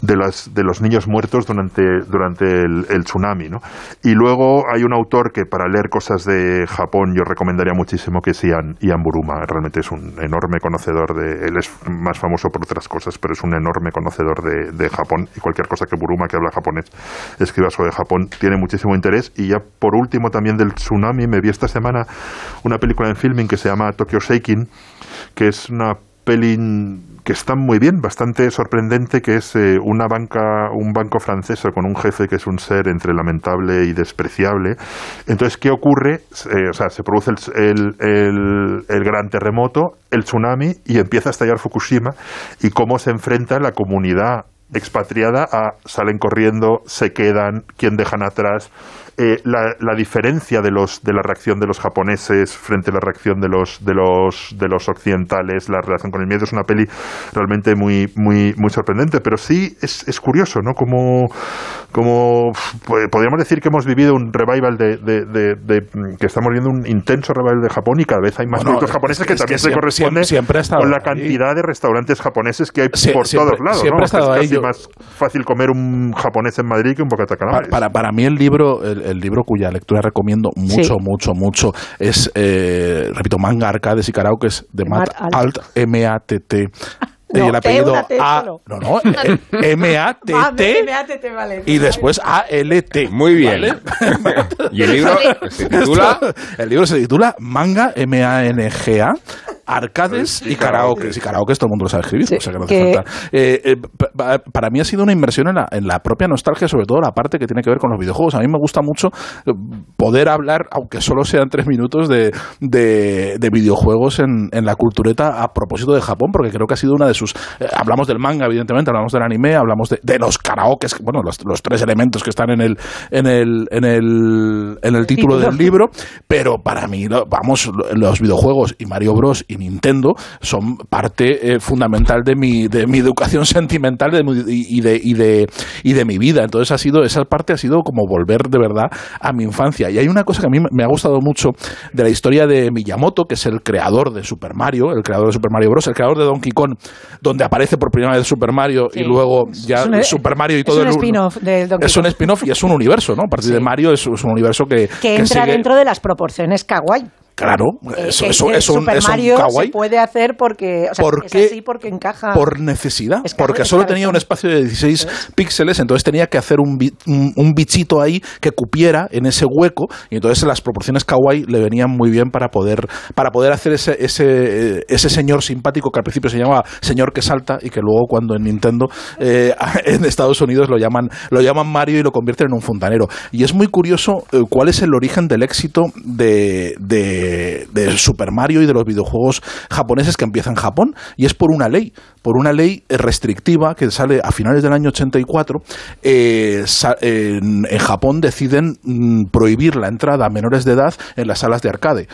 de las, de los niños muertos durante, durante el, tsunami, ¿no? Y luego hay un autor que para leer cosas de Japón yo recomendaría muchísimo que es Ian, Ian Buruma. Realmente es un enorme conocedor de... Él es más famoso por otras cosas, pero es un enorme conocedor de, de Japón y cualquier cosa que Buruma, que habla japonés, escriba sobre Japón, tiene muchísimo interés. Y ya por último también del tsunami, me vi esta semana una película en filming que se llama Tokyo Shaking, que es una peli que está muy bien, bastante sorprendente, que es eh, una banca, un banco francés con un jefe que es un ser entre lamentable y despreciable. Entonces, ¿qué ocurre? Eh, o sea, se produce el- el- el gran terremoto, el tsunami, y empieza a estallar Fukushima, y cómo se enfrenta la comunidad expatriada a salen corriendo, se quedan, quién dejan atrás, eh, la, la diferencia de los de la reacción de los japoneses frente a la reacción de los de los de los occidentales, la relación con el miedo es una peli realmente muy muy muy sorprendente, pero sí es, es curioso, ¿no? Como como pues, podríamos decir que hemos vivido un revival de, de- de- de- que estamos viendo un intenso revival de Japón y cada vez hay más Bueno, productos japoneses es que, también se siempre- corresponden siempre estado con la ahí. cantidad de restaurantes japoneses que hay Sie- por siempre- todos lados, siempre ¿no? ha estado es ahí, casi yo- más fácil comer un japonés en Madrid que un bocata Para, calamares. para, para mí el libro, el, el libro cuya lectura recomiendo mucho, Sí. mucho, mucho, es, eh, repito, Manga Arcades y Karaokes de De Matt Matt Alt, M-A-T-T. y (laughs) el T, apellido T A. No, no, eh, M-A-T-T. (laughs) T, vale. Y después A-L-T. Muy bien. (laughs) y el libro se titula... el libro se titula Manga, M-A-N-G-A, Arcades y Karaoke. Y karaoke todo el mundo lo sabe escribir, o sea que no hace que- falta. Eh, eh, pa- pa- para mí ha sido una inversión en la, en la propia nostalgia, sobre todo la parte que tiene que ver con los videojuegos. A mí me gusta mucho eh, poder hablar, aunque solo sean tres minutos, de, de- de videojuegos en, en la cultureta a propósito de Japón, porque creo que ha sido una de sus... eh, hablamos del manga, evidentemente, hablamos del anime, hablamos de, de los karaokes, bueno, los, los tres elementos que están en el, en el, en el, en el título del libro, pero para mí, lo- vamos, lo- los videojuegos y Mario Bros. y Nintendo son parte eh, fundamental de mi, de mi educación (laughs) sentimental de y, de, y, de, y de mi vida. Entonces ha sido, esa parte ha sido como volver de verdad a mi infancia. Y hay una cosa que a mí me ha gustado mucho de la historia de Miyamoto, que es el creador de Super Mario, el creador de Super Mario Bros., el creador de Donkey Kong, donde aparece por primera vez Super Mario y luego ya Es un- Super Mario y es todo un el spin-off del Donkey es un spin-off y es un universo, ¿no? A partir de Mario es, es un universo que, que entra sigue- dentro de las proporciones kawaii. Claro, Eh, eso, que- eso- es un, Super es un Mario kawaii. se puede hacer porque, o sea, Porque- es así porque encaja. por necesidad, Es porque solo tenía un espacio de 16 píxeles, entonces tenía que hacer un, un, un bichito ahí que cupiera en ese hueco y entonces las proporciones kawaii le venían muy bien para poder para poder hacer ese ese, eh, ese señor simpático que al principio se llamaba señor que salta y que luego cuando en Nintendo eh, (laughs) en Estados Unidos lo llaman lo llaman Mario y lo convierten en un fontanero. Y es muy curioso eh, cuál es el origen del éxito de, de, de Super Mario y de los videojuegos japoneses que empieza en Japón y es por una ley por una ley restrictiva que sale a finales del año 84 eh, en, en Japón deciden mm, prohibir la entrada a menores de edad en las salas de arcade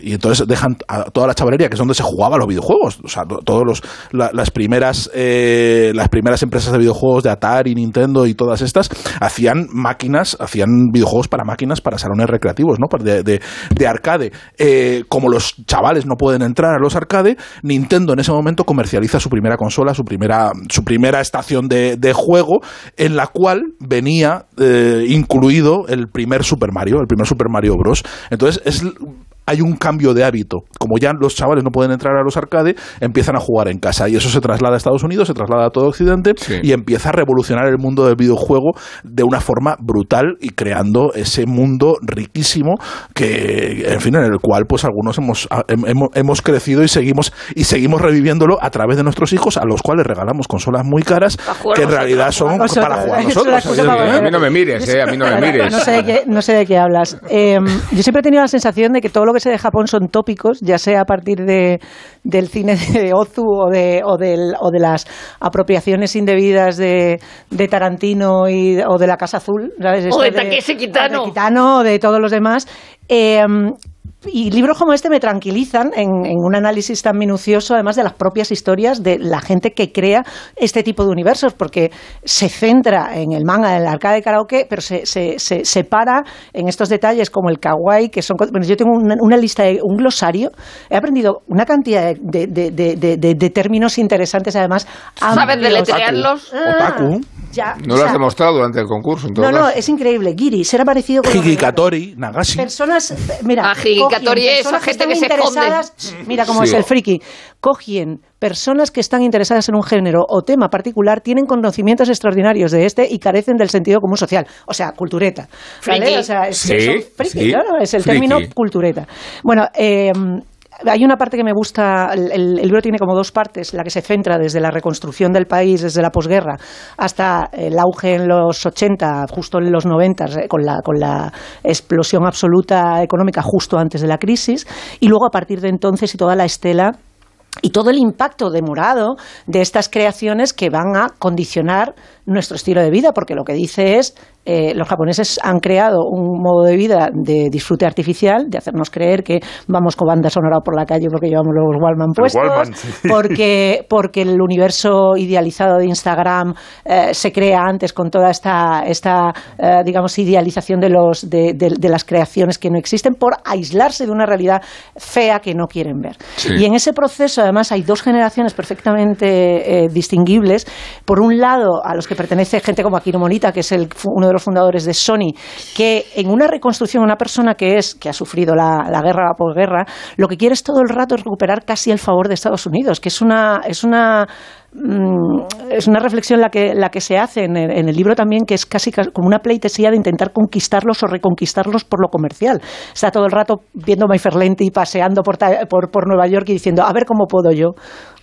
y entonces dejan a toda la chavalería que es donde se jugaban los videojuegos o sea, to- todos los la- las primeras eh, las primeras empresas de videojuegos de Atari, Nintendo y todas estas hacían máquinas, hacían videojuegos para máquinas para salones recreativos, ¿no? De, de- de arcade. Eh, como los chavales no pueden entrar a los arcade, Nintendo en ese momento comercializa su primera consola, su primera, su primera estación de, juego, en la cual venía eh, incluido el primer Super Mario, el primer Super Mario Bros. Entonces es hay un cambio de hábito. Como ya los chavales no pueden entrar a los arcade, empiezan a jugar en casa. Y eso se traslada a Estados Unidos, se traslada a todo Occidente y empieza a revolucionar el mundo del videojuego de una forma brutal y creando ese mundo riquísimo que, en fin, en el cual pues algunos hemos, hemos, hemos crecido y seguimos, y seguimos reviviendo a través de nuestros hijos, a los cuales regalamos consolas muy caras que en realidad son para jugar nosotros. para. A mí no me mires, eh, a mí no me mires. No sé de qué, no sé de qué hablas. Eh, yo siempre he tenido la sensación de que todo lo que sé de Japón son tópicos, ya sea a partir de, del cine de Ozu o de, o, del- o de las apropiaciones indebidas de, de Tarantino y, o de la Casa Azul, ¿sabes? O de Takeshi Kitano. o de Kitano, de todos los demás. Eh, y libros como este me tranquilizan en, en un análisis tan minucioso, además de las propias historias de la gente que crea este tipo de universos, porque se centra en el manga, en el arcade de karaoke, pero se, se, se separa en estos detalles como el kawaii, que son... Bueno, yo tengo una, una lista, de, un glosario, he aprendido una cantidad de, de, de, de- de- de términos interesantes, además... ¿Sabes deletrearlos? Ah, Otaku. ya, No o lo has sea, demostrado durante el concurso, en todo No, no, caso. es increíble. Giri, será parecido con... Higikatori, Nagashi. Personas, mira, Cogien esa personas gente están que se esconde. interesadas- Mira cómo Sí. es el friki. Cogien personas que están interesadas en un género o tema particular, tienen conocimientos extraordinarios de este y carecen del sentido común social. O sea, cultureta. ¿vale? Friki. O sea, es, Sí, son friki, sí, claro, es el friki. término cultureta. Bueno, eh, hay una parte que me gusta, el, libro tiene como dos partes, la que se centra desde la reconstrucción del país, desde la posguerra, hasta el auge en los 80, justo en los 90, eh, con la, con la explosión absoluta económica justo antes de la crisis, y luego a partir de entonces y toda la estela y todo el impacto demorado de estas creaciones que van a condicionar nuestro estilo de vida, porque lo que dice es, eh, los japoneses han creado un modo de vida de disfrute artificial, de hacernos creer que vamos con banda sonora por la calle porque llevamos los Wallman puestos, Wallman, sí. (laughs) porque, porque el universo idealizado de Instagram eh, se crea antes con toda esta, esta eh, digamos, idealización de, los, de, de- de las creaciones que no existen por aislarse de una realidad fea que no quieren ver. Sí. Y en ese proceso, además, hay dos generaciones perfectamente eh, distinguibles. Por un lado, a los que pertenece gente como Akiro Morita, que es el, uno de los fundadores de Sony, que en una reconstrucción, una persona que es, que ha sufrido la, la guerra, la posguerra, lo que quiere es todo el rato recuperar casi el favor de Estados Unidos, que es una, es una es una reflexión la que, la que se hace en el, libro también, que es casi ca- como una pleitesía de intentar conquistarlos o reconquistarlos por lo comercial. Está todo el rato viendo My Fair Lady y paseando por, por, por Nueva York y diciendo, a ver cómo puedo yo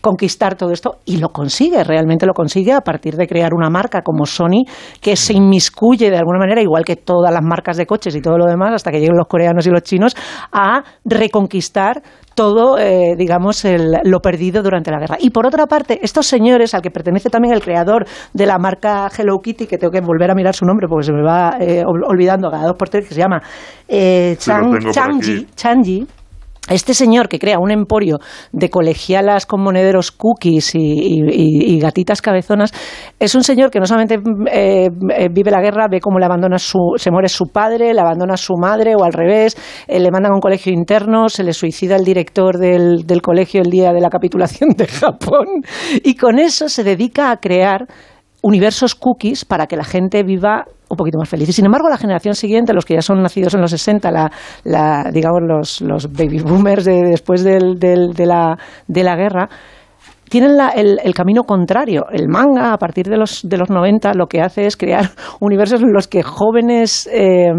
conquistar todo esto. Y lo consigue, realmente lo consigue a partir de crear una marca como Sony que se inmiscuye de alguna manera, igual que todas las marcas de coches y todo lo demás, hasta que lleguen los coreanos y los chinos, a reconquistar todo, eh, digamos, el- lo perdido durante la guerra. Y por otra parte, estos señores, al que pertenece también el creador de la marca Hello Kitty, que tengo que volver a mirar su nombre porque se me va eh, ol- olvidando cada dos por tres, que se llama eh, Chang- aquí. Changji, este señor que crea un emporio de colegialas con monederos cookies y, y- gatitas cabezonas es un señor que no solamente eh, eh, vive la guerra, ve cómo le abandona su, se muere su padre, le abandona su madre o al revés, eh, le mandan a un colegio interno, se le suicida el director del, del colegio el día de la capitulación de (laughs) Japón y con eso se dedica a crear universos cookies para que la gente viva un poquito más feliz. Y sin embargo, la generación siguiente, los que ya son nacidos en los 60, la, la, digamos los, los baby boomers de, después del- del- de, la, de la guerra, tienen la- el, el camino contrario. El manga, a partir de los, de los 90, lo que hace es crear (laughs) universos en los que jóvenes, eh,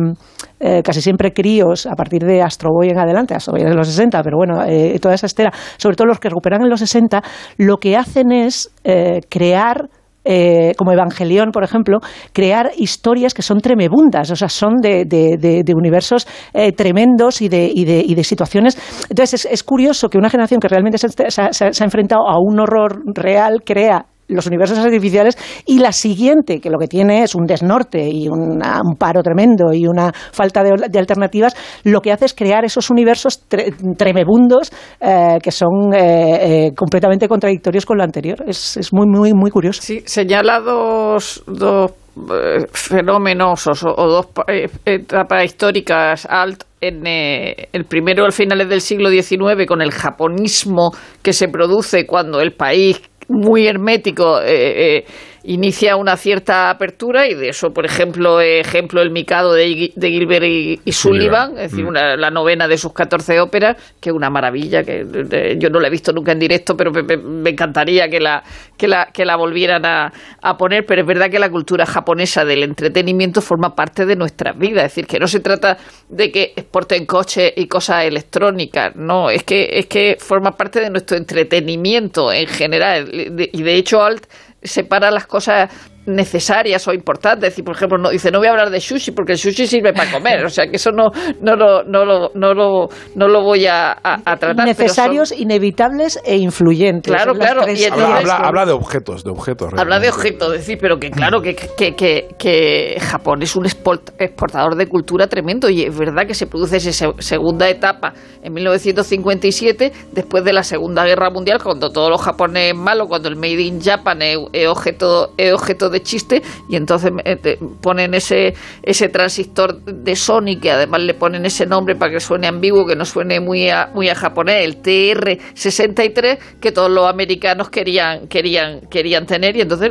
eh, casi siempre críos, a partir de Astro Boy en adelante, Astro Boy de los 60, pero bueno, eh, toda esa estela, sobre todo los que recuperan en los 60, lo que hacen es eh, crear eh, como Evangelión, por ejemplo, crear historias que son tremebundas, o sea, son de, universos eh, tremendos y de, y, y de situaciones. Entonces, es, es curioso que una generación que realmente se ha enfrentado a un horror real crea los universos artificiales y la siguiente, que lo que tiene es un desnorte y un paro tremendo y una falta de, alternativas, lo que hace es crear esos universos tre- tremebundos eh, que son eh, eh, completamente contradictorios con lo anterior. Es, es muy, muy, muy curioso. Sí, señala dos, dos eh, fenómenos o, dos pa- etapas históricas alt en el primero al finales del siglo XIX con el japonismo que se produce cuando el país muy hermético eh, eh, inicia una cierta apertura y de eso, por ejemplo, ejemplo el Mikado de, de Gilbert y, y Sullivan, es decir, Mm. una- la novena de sus 14 óperas, que es una maravilla, que eh, yo no la he visto nunca en directo, pero me, me- encantaría que la, que la, que la volvieran a, a poner, pero es verdad que la cultura japonesa del entretenimiento forma parte de nuestras vidas, es decir, que no se trata de que exporten coches y cosas electrónicas, no, es que, es que forma parte de nuestro entretenimiento en general, y de hecho Alt separa las cosas necesarias o importantes. Es decir, por ejemplo, no, dice, no voy a hablar de sushi porque el sushi sirve para comer. O sea, que eso no, no, lo, no, lo, no, lo, no lo voy a, a- a tratar. pero son- Necesarios, inevitables e influyentes. Claro, claro, y Habla, entonces- habla- habla de objetos, de objetos. Habla de objetos, decir, pero que claro que, que, que, que Japón es un export- exportador de cultura tremendo y es verdad que se produce esa se- segunda etapa en 1957, después de la Segunda Guerra Mundial, cuando todos los japoneses malos, cuando el Made in Japan es, es objeto, es objeto de chiste y entonces eh, ponen ese, ese transistor de Sony que además le ponen ese nombre para que suene ambiguo, que no suene muy a, muy a japonés, el TR-63, que todos los americanos querían, querían, querían tener y entonces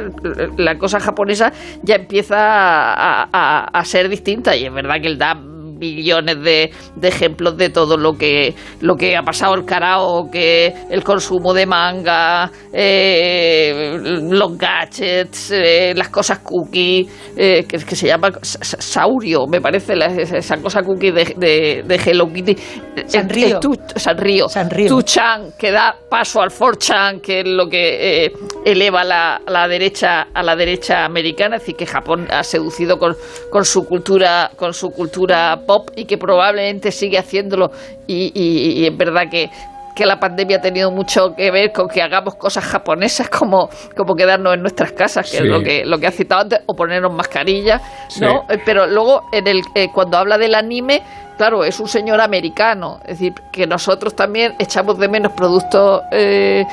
la cosa japonesa ya empieza a, a- a ser distinta y es verdad que él da billones de, de ejemplos de todo lo que lo que ha pasado el karaoke, el consumo de manga, eh, los gadgets, eh, las cosas cookie, eh, que, que se llama sa- sa- Saurio, me parece, la- esa cosa cookie de, de, de Hello Kitty. El tu- Sanrio. Sanrio. Tu-chan, que da paso al 4chan, que es lo que eh, eleva la, la derecha a la derecha americana, es decir, que Japón ha seducido con, con su cultura, con su cultura pop y que probablemente sigue haciéndolo y, y- y es verdad que que la pandemia ha tenido mucho que ver con que hagamos cosas japonesas como, como quedarnos en nuestras casas, que Sí. es lo que, lo que ha citado antes, o ponernos mascarillas, Sí. ¿no? Eh, Pero luego, en el, eh, cuando habla del anime, claro, es un señor americano, es decir, que nosotros también echamos de menos productos eh,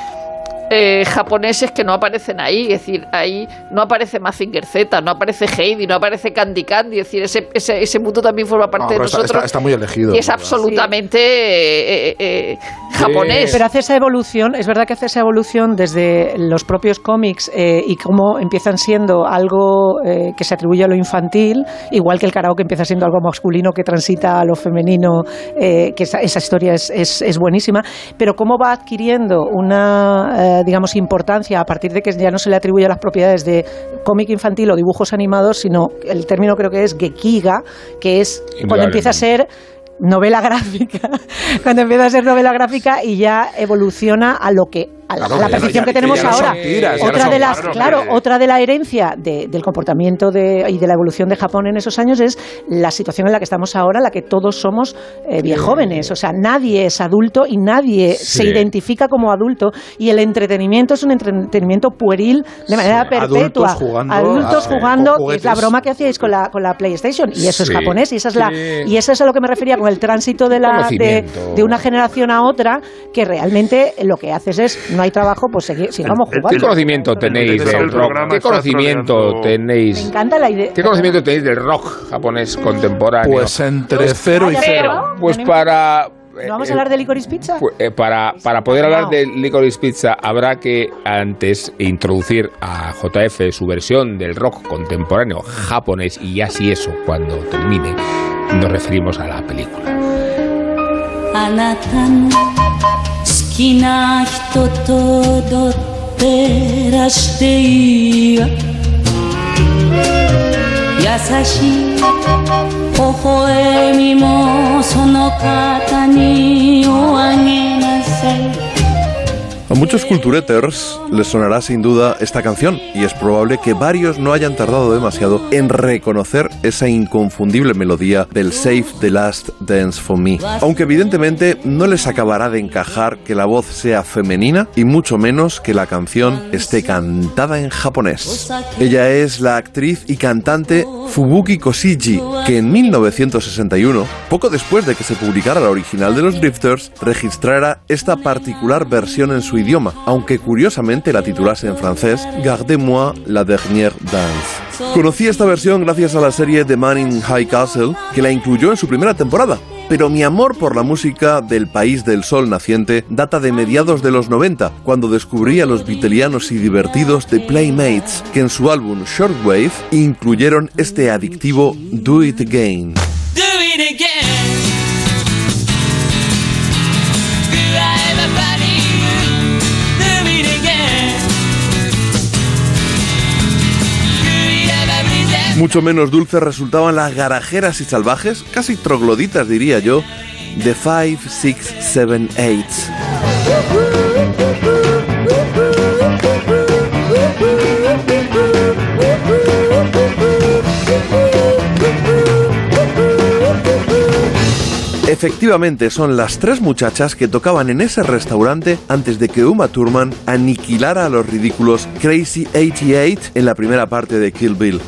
eh, japoneses que no aparecen ahí. Es decir, ahí no aparece Mazinger Z, no aparece Heidi, no aparece Candy Candy. Es decir, ese, ese, ese mundo también forma parte No, de está- nosotros. está- está muy elegido, Y es verdad. absolutamente eh, eh, eh, japonés. Pero hace esa evolución, es verdad que hace esa evolución desde los propios cómics eh, y cómo empiezan siendo algo eh, que se atribuye a lo infantil, igual que el karaoke empieza siendo algo masculino que transita a lo femenino, eh, que esa, esa historia es, es- es buenísima, pero cómo va adquiriendo una, eh, digamos, importancia a partir de que ya no se le atribuye las propiedades de cómic infantil o dibujos animados, sino el término creo que es gekiga, que es cuando empieza a ser novela gráfica, (laughs) cuando empieza a ser novela gráfica y ya evoluciona a lo que a la, Claro, a la que ya no- percepción ya- que tenemos ahora. tiras, otra de las, claro, otra de la herencia de- del comportamiento de, y de la evolución de Japón en esos años es la situación en la que estamos ahora, en la que todos somos eh, viejóvenes, o sea, nadie es adulto y nadie Sí. se identifica como adulto. Y el entretenimiento es un entretenimiento pueril de manera Sí, perpetua. adultos jugando Adultos a- jugando, con es la broma que hacíais con la, con la PlayStation. Y eso Sí. es japonés y esa es la y eso es a lo que me refería con el tránsito de la de, de una generación a otra que realmente lo que haces es no hay trabajo pues segui- sigamos ¿Qué jugando conocimiento tenéis el del rock? ¿Qué conocimiento troleando- me tenéis? encanta la idea ¿Qué conocimiento tenéis del rock japonés contemporáneo? Pues entre cero y cero. Pues ¿Tenemos- para ¿No vamos eh, a hablar de Licorice Pizza? Pues, eh, para, para poder hablar de Licorice Pizza habrá que antes introducir a JF su versión del rock contemporáneo japonés y ya si eso, cuando termine, nos referimos a la película. 好きな人と踊ってらしていいわ優しい微笑みもその方におあげなさい。A muchos cultureters les sonará sin duda esta canción y es probable que varios no hayan tardado demasiado en reconocer esa inconfundible melodía del Save the Last Dance for Me. Aunque evidentemente no les acabará de encajar que la voz sea femenina y mucho menos que la canción esté cantada en japonés. Ella es la actriz y cantante Fubuki Koshiji, que en 1961, poco después de que se publicara la original de los Drifters, registrara esta particular versión en su idioma, aunque curiosamente la titulase en francés Gardez-moi la dernière danse. Conocí esta versión gracias a la serie The Man in High Castle, que la incluyó en su primera temporada. Pero mi amor por la música del país del sol naciente data de mediados de los 90, cuando descubrí a los vitelianos y divertidos The Playmates, que en su álbum Shortwave incluyeron este adictivo Do It Again. (laughs) Mucho menos dulces resultaban las garajeras y salvajes, casi trogloditas diría yo, de 5, 6, 7, 8. Efectivamente, son las tres muchachas que tocaban en ese restaurante antes de que Uma Thurman aniquilara a los ridículos Crazy 88 en la primera parte de Kill Bill.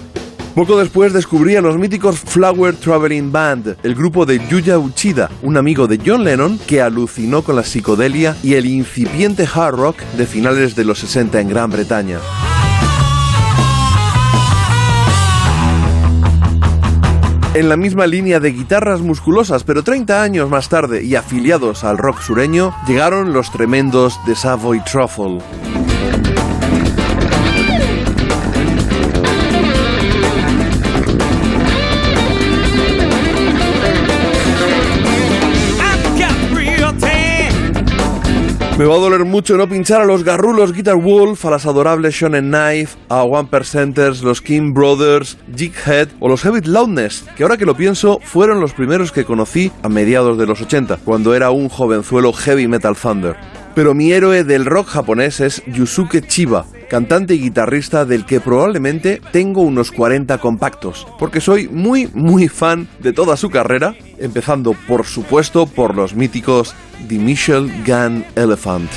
Poco después descubrí los míticos Flower Traveling Band, el grupo de Yuya Uchida, un amigo de John Lennon que alucinó con la psicodelia y el incipiente hard rock de finales de los 60 en Gran Bretaña. En la misma línea de guitarras musculosas, pero 30 años más tarde y afiliados al rock sureño, llegaron los tremendos de Savoy Truffle. Me va a doler mucho no pinchar a los garrulos Guitar Wolf, a las adorables Shonen Knife, a One Percenters, los King Brothers, Jighead o los Heavy Loudness, que ahora que lo pienso fueron los primeros que conocí a mediados de los 80, cuando era un jovenzuelo Heavy Metal Thunder. Pero mi héroe del rock japonés es Yusuke Chiba, cantante y guitarrista del que probablemente tengo unos 40 compactos, porque soy muy muy fan de toda su carrera, empezando por supuesto por los míticos The Michel Gun Elephant.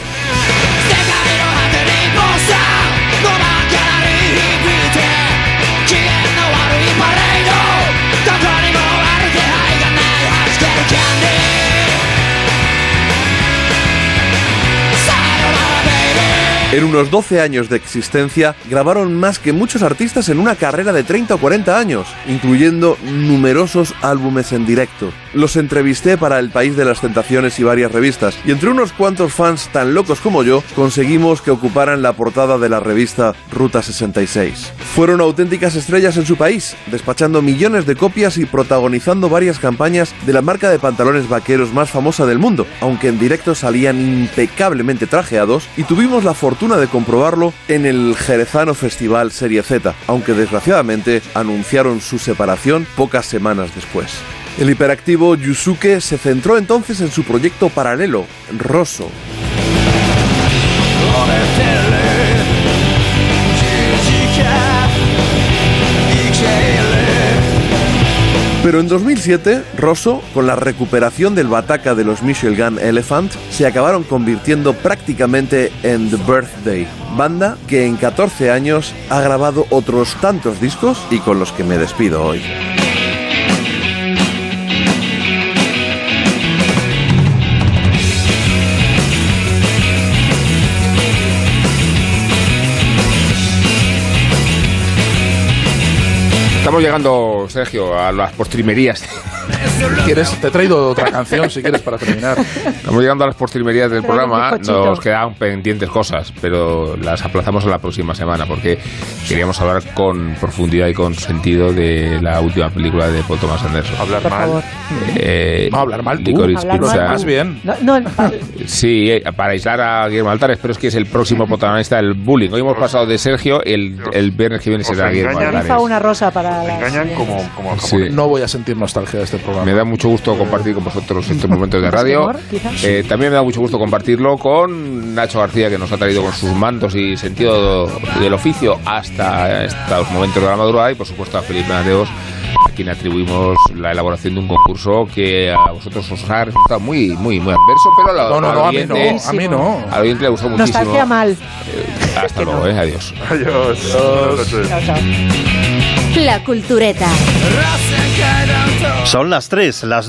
En unos 12 años de existencia, grabaron más que muchos artistas en una carrera de 30 o 40 años, incluyendo numerosos álbumes en directo. Los entrevisté para El País de las Tentaciones y varias revistas, y entre unos cuantos fans tan locos como yo, conseguimos que ocuparan la portada de la revista Ruta 66. Fueron auténticas estrellas en su país, despachando millones de copias y protagonizando varias campañas de la marca de pantalones vaqueros más famosa del mundo, aunque en directo salían impecablemente trajeados y tuvimos la fortuna de comprobarlo en el Jerezano Festival Serie Z, aunque desgraciadamente anunciaron su separación pocas semanas después. El hiperactivo Yusuke se centró entonces en su proyecto paralelo, Rosso. Pero en 2007, Rosso, con la recuperación del bataca de los Michel Gun Elephant, se acabaron convirtiendo prácticamente en The Birthday, banda que en 14 años ha grabado otros tantos discos y con los que me despido hoy. Estamos llegando, Sergio, a las postrimerías. ¿Quieres? Te he traído otra canción si quieres para terminar. Estamos llegando a las postrimerías del Tráeme programa. Nos quedan pendientes cosas, pero las aplazamos a la próxima semana porque queríamos hablar con profundidad y con sentido de la última película de Paul Thomas Anderson. Hablar Por favor. Eh, No, hablar mal tú. Hablar Pizza. mal. Más bien. No, no, Sí, eh, para aislar a Guillermo Altares, pero es que es el próximo protagonista del bullying. Hoy hemos pasado de Sergio, el, el viernes que viene será Guillermo Altares. una rosa para la engañan como, como Sí. No voy a sentir nostalgia de este programa. Me da mucho gusto compartir con vosotros estos momentos de radio. Eh, también me da mucho gusto compartirlo con Nacho García, que nos ha traído con sus mandos y sentido del oficio hasta estos momentos de la madrugada. Y por supuesto a Felipe Mateos, a quien atribuimos la elaboración de un concurso que a vosotros os ha resultado muy, muy, muy adverso, pero a la- No, no, no, a mí no, a mí no. Oyente le gustó muchísimo. nostalgia mal. Eh, hasta (laughs) luego, eh, adiós. Adiós. Chao, chao. La Cultureta. Son las 3, las